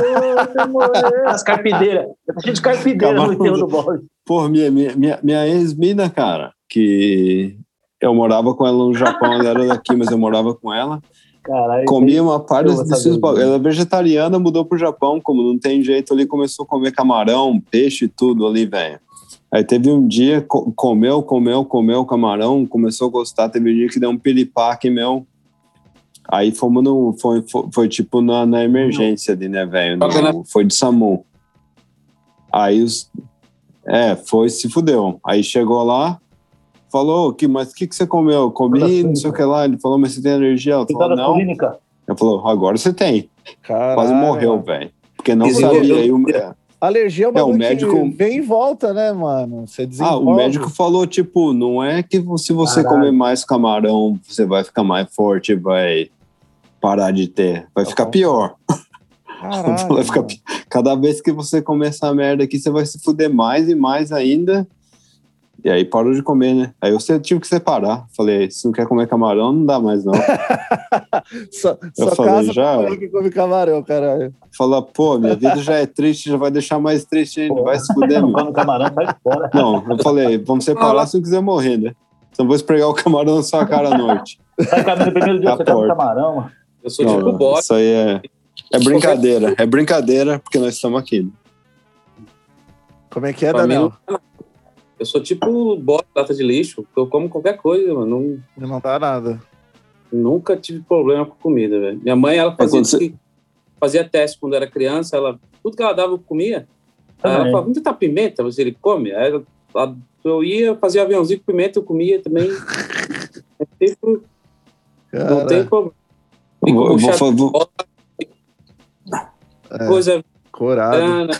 meu amor. As carpideiras. Tá cheio de carpideira no Camarão. enterro do Bob. Pô, minha, minha, minha, ex-mina, cara, que eu morava com ela no Japão, ela era daqui, mas eu morava com ela. Caralho. Comia uma parte desses bagulho. Ela é vegetariana, mudou pro Japão, como não tem jeito ali, começou a comer camarão, peixe e tudo ali, velho. Aí teve um dia, co- comeu, comeu, comeu camarão, começou a gostar. Teve um dia que deu um piripaque, meu. Aí fomos no. Foi, foi, foi tipo na, na emergência ali, né, velho? Foi de SAMU. Aí os. É, foi, se fudeu. Aí chegou lá, falou, que, mas o que, que você comeu? Comi, não sei o que lá. Ele falou, mas você tem alergia? Ela falou, não. clínica. Ela falou, agora você tem. Caralho, Quase morreu, velho. Porque não Desenvolveu. sabia. Aí o, é. Alergia é um É, o médico- que vem e volta, né, mano? Você Ah, o médico falou, tipo, não é que se você Caralho. comer mais camarão, você vai ficar mais forte, vai parar de ter. Vai ficar bom. pior. Caralho, vai ficar Cada vez que você comer essa merda aqui, você vai se fuder mais e mais ainda. E aí parou de comer, né? Aí eu tive que separar. Falei, se não quer comer camarão, não dá mais não. Só, Eu só falei, casa já- que come camarão, caralho. Fala, pô, minha vida já é triste, já vai deixar mais triste ainda. Vai se fuder, Não camarão, sai fora. Não, eu falei, vamos separar se não quiser morrer, né? Então eu vou espregar o camarão na sua cara à noite. Sai no primeiro dia, Tá você come porta. camarão. Eu sou Não, tipo não, bot. isso aí é, é brincadeira. É brincadeira, porque nós estamos aqui. né? Como é que é, Daniel? Eu sou tipo bota, lata de lixo. Eu como qualquer coisa, mano. Não, Não dá nada. nunca tive problema com comida, velho. Minha mãe, ela fazia, você- fazia teste quando era criança. Ela, tudo que ela dava, eu comia. Ela falava, vamos tentar pimenta, você ele come. Aí ela- ela- eu ia, fazia aviãozinho com pimenta, eu comia também. É tipo, não tem problema. Eu vou, vou, vou, é, Coisa grana,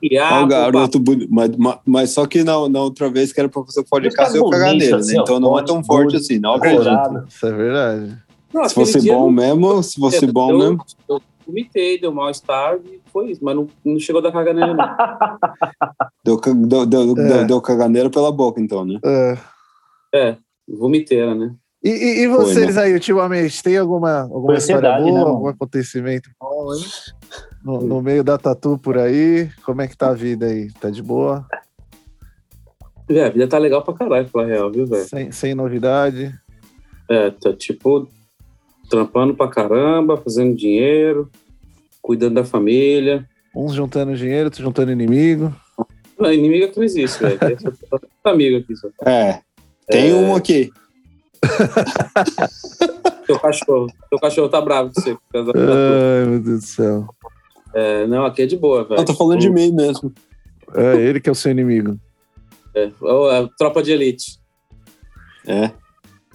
Quiabo, o garoto bonito. Mas, mas- só que na, na outra vez que era pra fazer o podcast, eu cagar nele, assim, né? Então não é tão forte assim, não acredito. Isso é verdade. Não, Se fosse bom não- mesmo, se fosse eu- bom eu- mesmo. Eu vomitei, deu mal-estar e foi isso. Mas não, não chegou da caganeira, não. Deu, deu, deu, É. deu, deu caganeira pela boca, então, né? É. É, vomiteira, né? E, e- e vocês aí, ultimamente, tem alguma, alguma Foi história ansiedade, boa, né, algum acontecimento bom, hein? No, no meio da tatu por aí? Como é que tá a vida aí? Tá de boa? Véi, a vida tá legal pra caralho, pra real, viu, velho? Sem, sem novidade? É, tá tipo, trampando pra caramba, fazendo dinheiro, cuidando da família. Uns juntando dinheiro, outros juntando inimigo. Não, inimigo aqui não existe, velho. É só amigo aqui só. É. Tem um aqui. Teu cachorro. Teu cachorro tá bravo com você. Por causa da tatu. Ai, meu Deus do céu. É, não, aqui é de boa, velho. Eu tô falando de mim mesmo. É ele que é o seu inimigo. É, é, tropa de elite. É.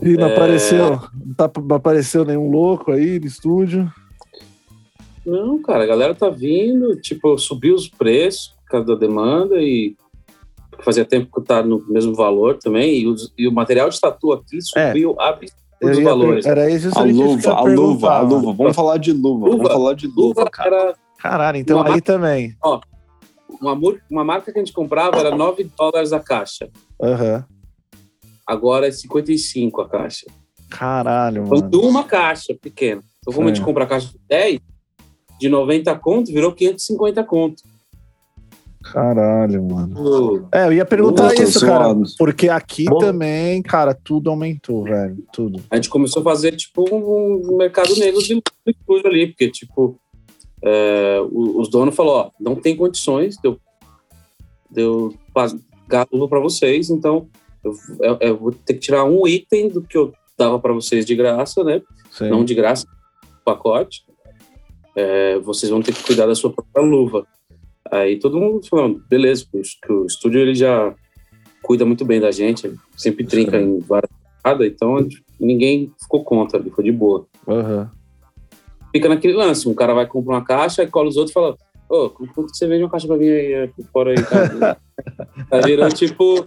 E não É. apareceu, não, tá- não apareceu nenhum louco aí no estúdio. Não, cara, a galera tá vindo, tipo, subiu os preços por causa da demanda e fazia tempo que tá no mesmo valor também. E, os- e o material de tatu aqui subiu Eu absurdos ia valores. Era isso A luva, a luva, a luva. Vamos falar de luva. Luva. Vamos falar de luva, Luva cara. era Caralho, então Uma aí também. uma, mur- uma marca que a gente comprava era 9 dólares a caixa. Aham. Agora é 55 a caixa. Caralho, Então, mano. de uma caixa pequena. Então, como a gente Sim. compra a caixa de 10, de 90 conto, virou 550 conto. Caralho, mano. É, eu ia perguntar isso, cara. Porque aqui Bom. também, cara, tudo aumentou, velho. Tudo. A gente começou a fazer, tipo, um mercado negro de de estúdio ali, porque, tipo, é, os donos falaram, ó, não tem condições de eu, de eu pagar tudo para vocês, então eu, eu- eu vou ter que tirar um item do que eu dava para vocês de graça, né? Sim. não de graça, pacote, é, vocês vão ter que cuidar da sua própria luva. Aí todo mundo falando, beleza, que o- estúdio ele já cuida muito bem da gente, sempre trinca Sim. em várias então ninguém ficou contra, foi de boa. Aham. Fica naquele lance, um cara vai comprar uma caixa, cola os outros e fala, ô, como que você vende uma caixa pra mim aí, é, fora aí, cara? tá virando tipo,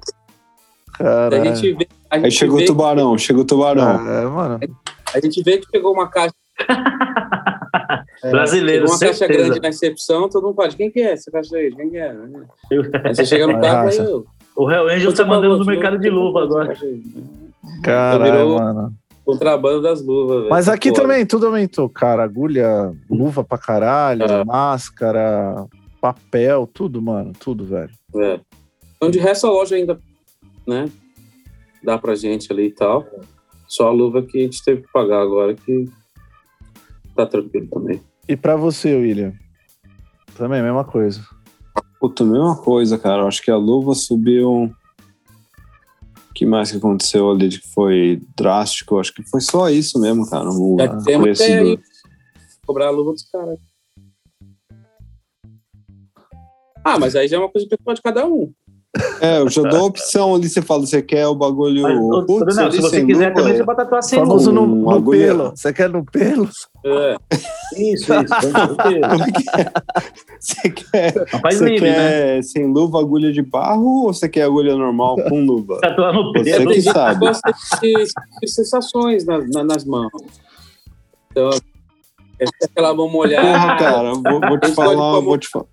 a Caralho. gente vê... A gente Aí chegou o tubarão, chegou o tubarão. É, mano. A gente vê que chegou uma caixa Brasileiro, Chegou uma caixa certeza. grande na recepção, todo mundo fala, de quem que é essa caixa aí? Quem que é? Aí você chega no carro e eu... O Hell Angel tá mandando no mercado de luva agora. Caralho, virou- mano. Contrabando das luvas, velho. Mas aqui Foda. também tudo aumentou, cara. Agulha, luva pra caralho, É. máscara, papel, tudo, mano. Tudo, velho. É. Então, de resto, a loja ainda, né, dá pra gente ali e tal. Só a luva que a gente teve que pagar agora, que tá tranquilo também. E pra você, William? Também, mesma coisa. Puta, mesma coisa, cara. Eu acho que a luva subiu. O que mais que aconteceu ali que foi drástico? Acho que foi só isso mesmo, cara. O Já temos preço até do- cobrar a luva dos caras. Ah, mas aí já é uma coisa pessoal de cada um. É, eu já dou a opção ali. Você fala, você quer o bagulho. Mas, putz, ali se você sem quiser luva, também, é. você pode tatuar sem Famoso no, no agulha. pelo. Você quer no pelo? É. Isso, isso. Como é que é? Você quer, Não faz você livre, né? quer sem luva, agulha de barro ou você quer agulha normal com luva? Tatuar no Você pelo. que Tem gente sabe. que gosta de, de sensações na- na- nas mãos. Então, é aquela mão molhada. Porra, cara, vou, vou te falar, vou te falar.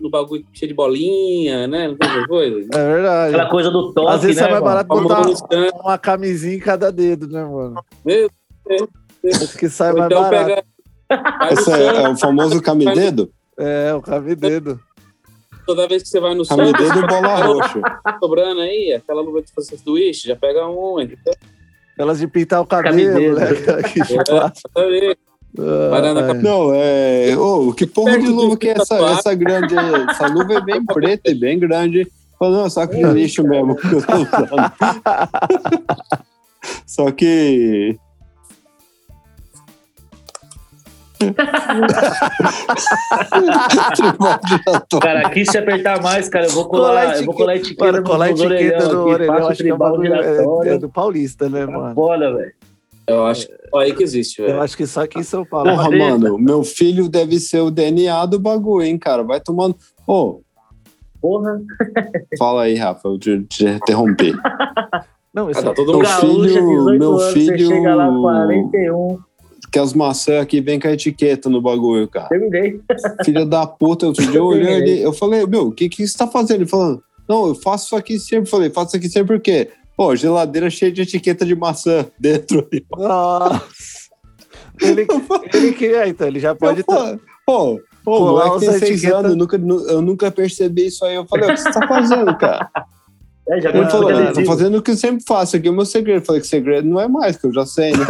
No bagulho cheio de bolinha, né? Não tem essas coisas. É verdade. Aquela coisa do toque, Às vezes né, é mais barato botar stand. uma camisinha em cada dedo, né, mano? Meu Acho que sai mais então barato. pega. Esse é, é o famoso camidedo? É, o camidedo. toda vez que você vai no stand, Camidedo e bola roxa. tá sobrando aí, aquela luva de fazer do Wish, já pega um, então, Elas de pintar o cabelo, Camidedo. né? Que Ai. Não, é. Ô, que porra de luva que é essa, essa grande? Essa luva é bem preta e bem grande. Falou, não, saco de lixo mesmo que eu tô usando. Só que. Cara, aqui se apertar mais, cara, eu vou colar, eu vou colar a etiqueta Mano, colar etiqueta do aqui, orelhão, faço acho que é, um é, é do paulista, né, mano? Foda, velho. Eu acho que só aí que existe, Eu velho. acho que só aqui em São Paulo. Porra, mano, meu filho deve ser o DNA do bagulho, hein, cara? Vai tomando. Ô, Porra. fala aí, Rafa, eu te, te interrompi. Não, esse Ah, tá é todo Meu mundo. Gaúcha, filho- 18 meu anos, você filho- chega lá 41. Que as maçãs aqui vem com a etiqueta no bagulho, cara. Terminei. Filho da puta, outro dia eu olhei ali, eu falei, meu, o que que você tá fazendo? Ele falando, não, eu faço isso aqui sempre. Eu falei, faço isso aqui sempre por quê? Pô, geladeira cheia de etiqueta de maçã dentro. Nossa. Ele, ele que é, então, ele já pode. Eu falei, Pô, pô, moleque tem seis etiqueta- anos, eu nunca, nu- eu nunca percebi isso aí. Eu falei, o que você tá fazendo, cara? É, já Ele falou, tô fazendo o que eu sempre faço, aqui é o meu segredo. Eu falei que segredo não é mais, que eu já sei, né?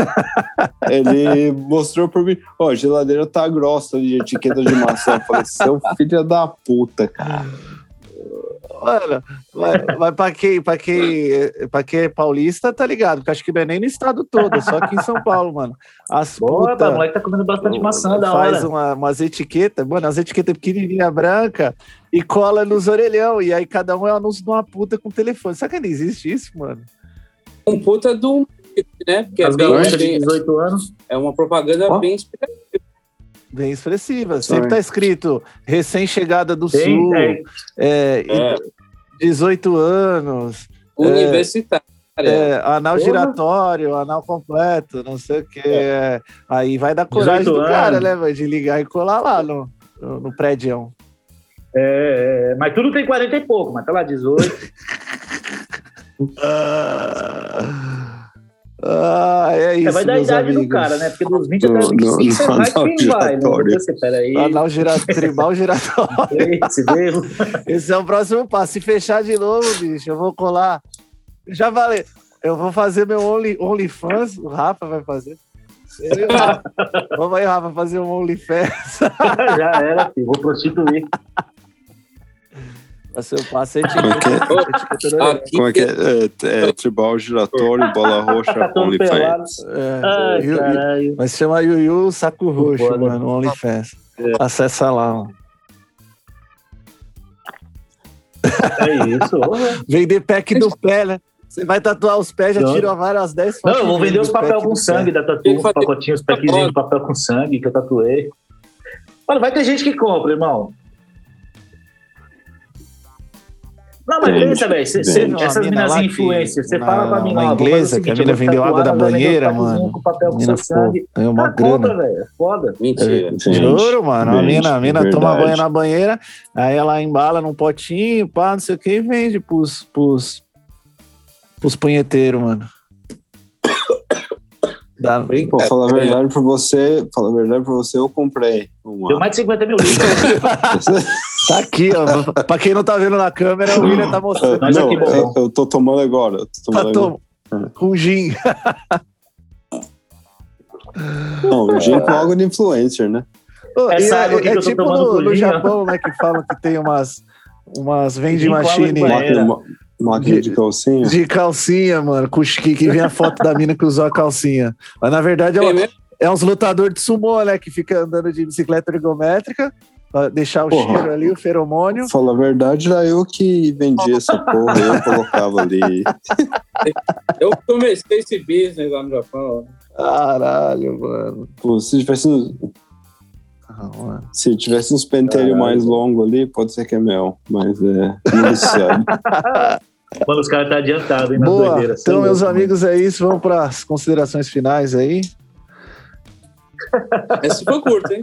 Ele mostrou pra mim, ó, geladeira tá grossa de etiqueta de maçã. Eu falei, seu filho da puta, cara. Mano, mas, mas pra, quem, pra, quem, pra quem é paulista, tá ligado? Porque acho que não é nem no estado todo, é só aqui em São Paulo, mano. As Boa, puta o moleque tá comendo bastante maçã da faz hora. uma, umas etiquetas, mano, as etiquetas pequenininha branca e cola nos orelhão. E aí cada um é um anúncio de uma puta com telefone. Sabe que não existe isso, mano? Um puta do. Né? Porque é, As bem, gaúchas de bem- 18 anos. é uma propaganda Ó. bem expressiva. Bem expressiva. Sempre tá escrito recém-chegada do Tem, sul, é, é, É. 18 anos, Universitária. é, anal giratório, anal completo, não sei o que. é. Aí vai dar coragem 18 do cara, anos. né, de ligar e colar lá no, no, no prédio. é, é, mas tudo tem 40 e pouco, mas tá lá 18. Ah, é isso, É, vai dar a idade do amigos. cara, né? Porque dos 20 até No- os 25 no- você vai quem vai, né? giratório. Você, peraí. Anal gira, tribal giratório. Esse é o próximo passo. Se fechar de novo, bicho, eu vou colar. Já falei, eu vou fazer meu Only, OnlyFans, o Rafa vai fazer. Eu o Rafa. Vamos aí, Rafa, fazer um OnlyFans. Já era, filho. Vou prostituir. Passo é Como é que é? Aqui, Como é que é? É, é tribal giratório, bola roxa, Tá OnlyFans. É, Ai, caralho. Vai se chamar Yuyu Saco Roxo, Foda. mano, OnlyFans. Acessa lá, mano. É isso. Vender pack do pé, né? Você vai tatuar os pés, já tira várias 10 Não, eu vou vender os papel com sangue pé. da tatu, os pacotinhos, os packzinhos de papel com sangue que eu tatuei. Mano, vai ter gente que compra, irmão. Não, mas pensa, velho. essas minas influencers, você fala pra mim lá, inglesa, que a mina vendeu água da banheira, mano. Com papel com seu sangue. é uma compra, grana. velho. é Foda. Mentira. Gente, Juro, mano. A mina, a mina toma banho na banheira, aí ela embala num potinho, pá, não sei o que, e vende pros, pros, pros punheteiros, mano. Dá, Pô, falar a verdade pra você, falar a verdade pra você, eu comprei uma. Deu mais de 50 mil litros. tá aqui, ó. pra quem não tá vendo na câmera, o William tá mostrando. Mas Não, aqui, eu, eu tô tomando agora. eu Tô Tá tomando agora. tom, com gin. Não, gin com água de influencer, né? Aqui é, que é tipo no, no. Japão, né, que falam que tem umas, umas vending machine máquina de calcinha. de calcinha, mano, com que, que vem a foto da mina que usou a calcinha. Mas na verdade é, É é uns lutadores de sumô, né, que fica andando de bicicleta ergométrica pra deixar o Porra. cheiro ali, o feromônio. Falar a verdade, era eu que vendia essa porra, eu colocava ali. Eu comecei esse business lá no Japão. Caralho, mano. Pô, se tivesse, Ah, se tivesse uns pentelhos mais longos ali, pode ser que é mel, mas é iniciado. Mano, os caras tá adiantados, hein, Boa, doideiras. então, é meus amigos, é isso. Vamos para as considerações finais aí. Esse foi curto, hein?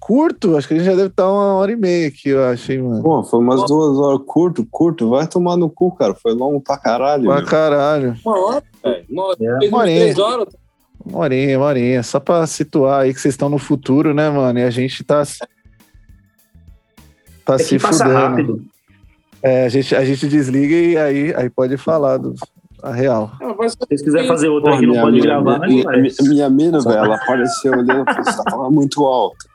Curto, acho que a gente já deve estar uma hora e meia aqui, eu achei, mano. Pô, foi umas duas horas curto, curto, vai tomar no cu, cara. Foi longo pra caralho. Pra meu. caralho. Uma hora, velho. Uma hora. É. Três horas. Uma horinha, uma horinha. Só pra situar aí que vocês estão no futuro, né, mano? E a gente tá. Tá É se fudendo. rápido. É, a gente, a gente desliga e aí, aí pode falar do, a real. Ah, Se vocês quiserem fazer outra que não pode gravar, mas minha, não minha, faz. minha mina, velho, ela apareceu ali, ela falou, você tá falando muito alto.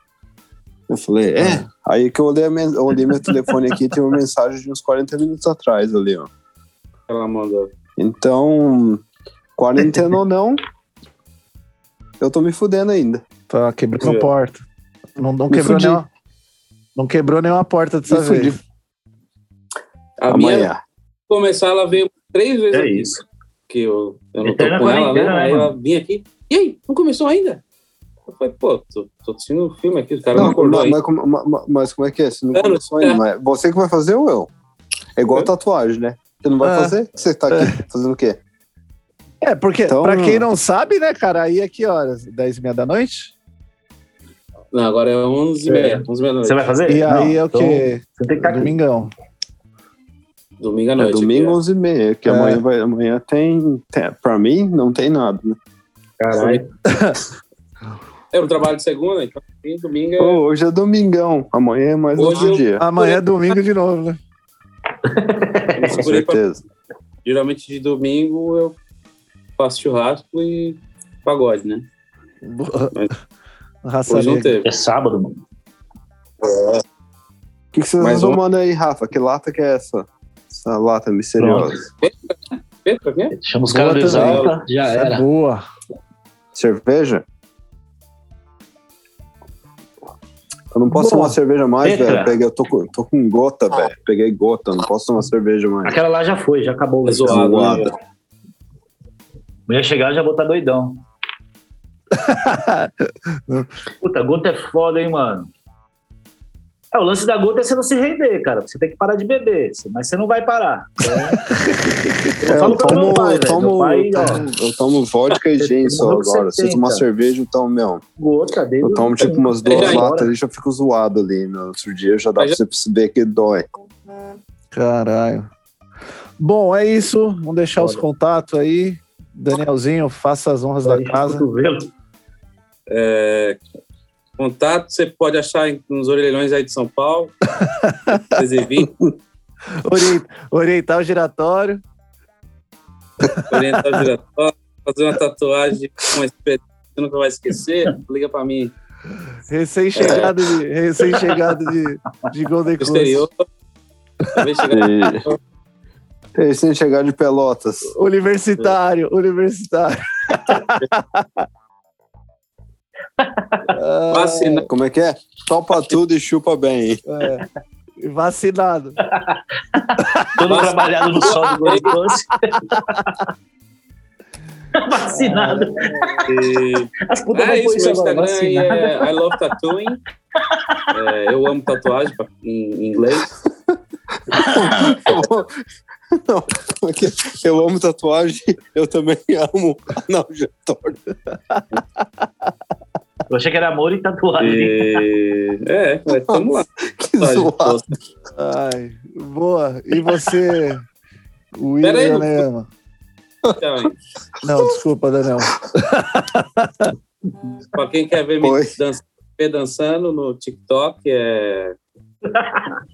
Eu falei, é. Aí que eu olhei, eu olhei meu telefone aqui, tem uma mensagem de uns 40 minutos atrás ali, ó. Ela mandou. Então, quarentena ou não, eu tô me fudendo ainda. Tá quebrando É. porta. Não, não quebrou fudi. nenhuma. Não quebrou nenhuma porta dessa Me fudi. vez. A minha, Amanhã. começar, ela veio três vezes É aqui, isso. que eu, eu não tô Eterna com ela, né? né, Aí ela mano? vinha aqui. E aí, não começou ainda? Eu falei, pô, tô, tô assistindo um filme aqui, os caras não, Não, acordou mas, ainda. mas, como- ma- ma- mas como é que é? Você não É, começou não- ainda, mas você que vai fazer ou eu? É igual Eu? tatuagem, né? Você não vai É. fazer? Você tá aqui fazendo o quê? É, porque, Então- pra quem não sabe, né, cara, aí é que horas? 10 e meia da noite? Não, agora é 11 e meia, 11 e meia da noite. Você vai fazer? E aí é o então quê? Você tem que estar aqui. Domingão. Domingo à É noite. domingo, aqui, 11 e meia, que É. amanhã, vai, amanhã tem, tem. Pra mim, não tem nada, né? Caralho. é. Eu trabalho de segunda, então domingo é... Ô, hoje é domingão, amanhã é mais Hoje outro eu- dia. Amanhã é domingo de novo, né? Com segurei pra- certeza. Geralmente de domingo eu faço churrasco e pagode, né? Raça Hoje não teve. É sábado, mano. O que, que vocês estão um? tomando aí, Rafa? Que lata que é essa? Essa lata misteriosa. Quê? Chama os Boa caras do. Exalta, já Essa é era. boa. Cerveja? Eu não posso Bom, tomar cerveja mais, Petra. velho. Peguei, eu tô com, tô com gota, velho. Peguei gota, não posso tomar cerveja mais. Aquela lá já foi, já acabou. É zoado, Zoada. Mulher chegar já vou estar doidão. Puta, gota é foda, hein, mano. É, o lance da gota é você não se render, cara. Você tem que parar de beber, mas você não vai parar. É, falo eu pro meu tomo, pai, eu tomo, Meu pai, eu ó. tomo, eu tomo vodka e gin só agora. Se eu 70. tomar cerveja, então, meu, Gota dele. eu tomo tipo umas duas latas ali já fico zoado ali. No outro dia já dá Mas pra você perceber que dói. Caralho. Bom, é isso. Vamos deixar os Olha. contatos aí. Danielzinho, faça as honras da casa. É, contato você pode achar nos orelhões aí de São Paulo. 320, Ori- Orientar o giratório. orientar o diretório, fazer uma tatuagem com uma experiência que você nunca vai esquecer. Liga pra mim. Recém-chegado de, recém-chegado de, de Golden Do Coast. exterior. Talvez chegar Sem chegar de pelotas. Universitário, universitário. Ah, vacinar. Como é que é? Topa tudo e chupa bem. é. Vacinado. Todo trabalhado no sol do Coast. Vacinado. E- As putas É pôr isso, meu agora, Instagram vacinado. é I Love Tattooing. É, eu amo tatuagem em inglês. Não, porque eu amo tatuagem, eu também amo analgetório. Eu achei que era amor e tatuagem. E... É, é, tamo lá. Que zoado. Ai, boa. E você, William não- Neama? Tchau, Não, desculpa, Daniel. Pra quem quer ver me Oi. dança- ver dançando no TikTok, é.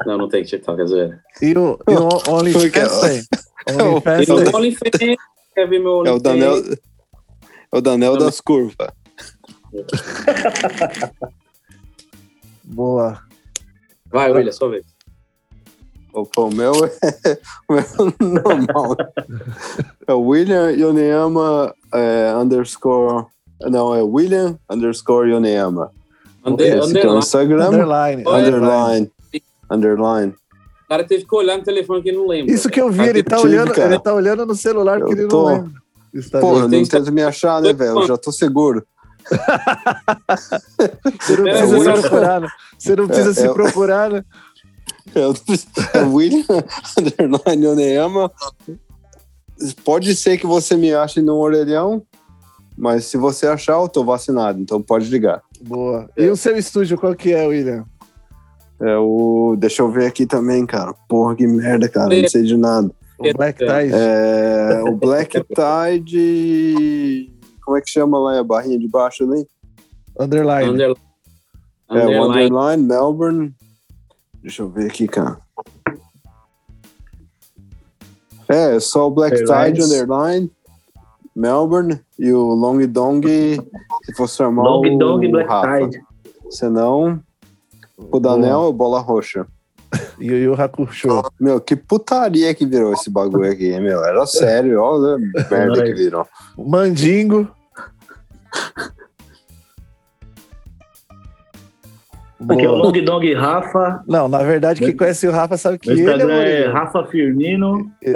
Não, não tem TikTok, é zoeira. E o, e o OnlyFans tem? OnlyFans tem? OnlyFans, quer ver meu É o? Danel, é o Danel das curvas. Boa. Vai, William, sua vez. Opa, o meu é, o meu é normal. É o William Yoneyama é, underscore. Não, é William underscore Yoneyama. Under, Esse aqui é o underline. Instagram. Underline. Underline. Underline. O cara teve que olhar no telefone que ele não lembra. Isso que eu vi, Cara, ele tá, tive, olhando, cara. ele tá olhando no celular porque Eu ele tô- não lembra. Instagram. Porra, não tenta me achar, né, velho? Eu já tô seguro. Você não É, precisa se procurar, né? Você não precisa É, se eu- procurar, né? Eu- É William underline Yoneyama. Pode ser que você me ache no orelhão, mas se você achar, eu tô vacinado, então pode ligar. Boa. E o seu estúdio, qual que é, William? É o. Deixa eu ver aqui também, cara. Porra, que merda, cara. Não sei de nada. O Black Tide? É, o Black Tide. Como é que chama lá a barrinha de baixo ali? Underline. Underline. É o Underline. Underline, Melbourne. Deixa eu ver aqui, cara. É, só o Black Tide, Airlines. Underline, Melbourne e o Long Dong, se fosse chamar Long o Dong Black Rafa. Tide. Senão, O Danel bola roxa. E o Yu Hakusho. Meu, que putaria que virou esse bagulho aqui, meu. Era sério, olha a merda que virou. O Mandingo. Aqui é o Boa. Long Dong Rafa. Não, na verdade, quem conhece o Rafa sabe que ele é Instagram é. Rafa Firmino. e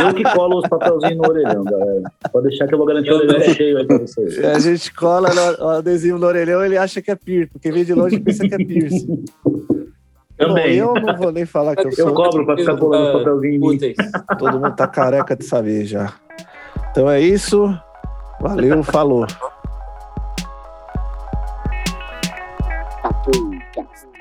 eu que colo os papelzinhos no orelhão, galera. Pode deixar que eu vou garantir o orelhão cheio aí pra vocês. A gente cola no- o adesivo no orelhão, ele acha que é piercing. Porque vem de longe pensa que é piercing. Também. Bom, eu não vou nem falar que eu Eu sou. cobro pra ficar colando os papelzinhos em mim. Todo mundo tá careca de saber já. Então é isso. Valeu, falou. Tatu podcast.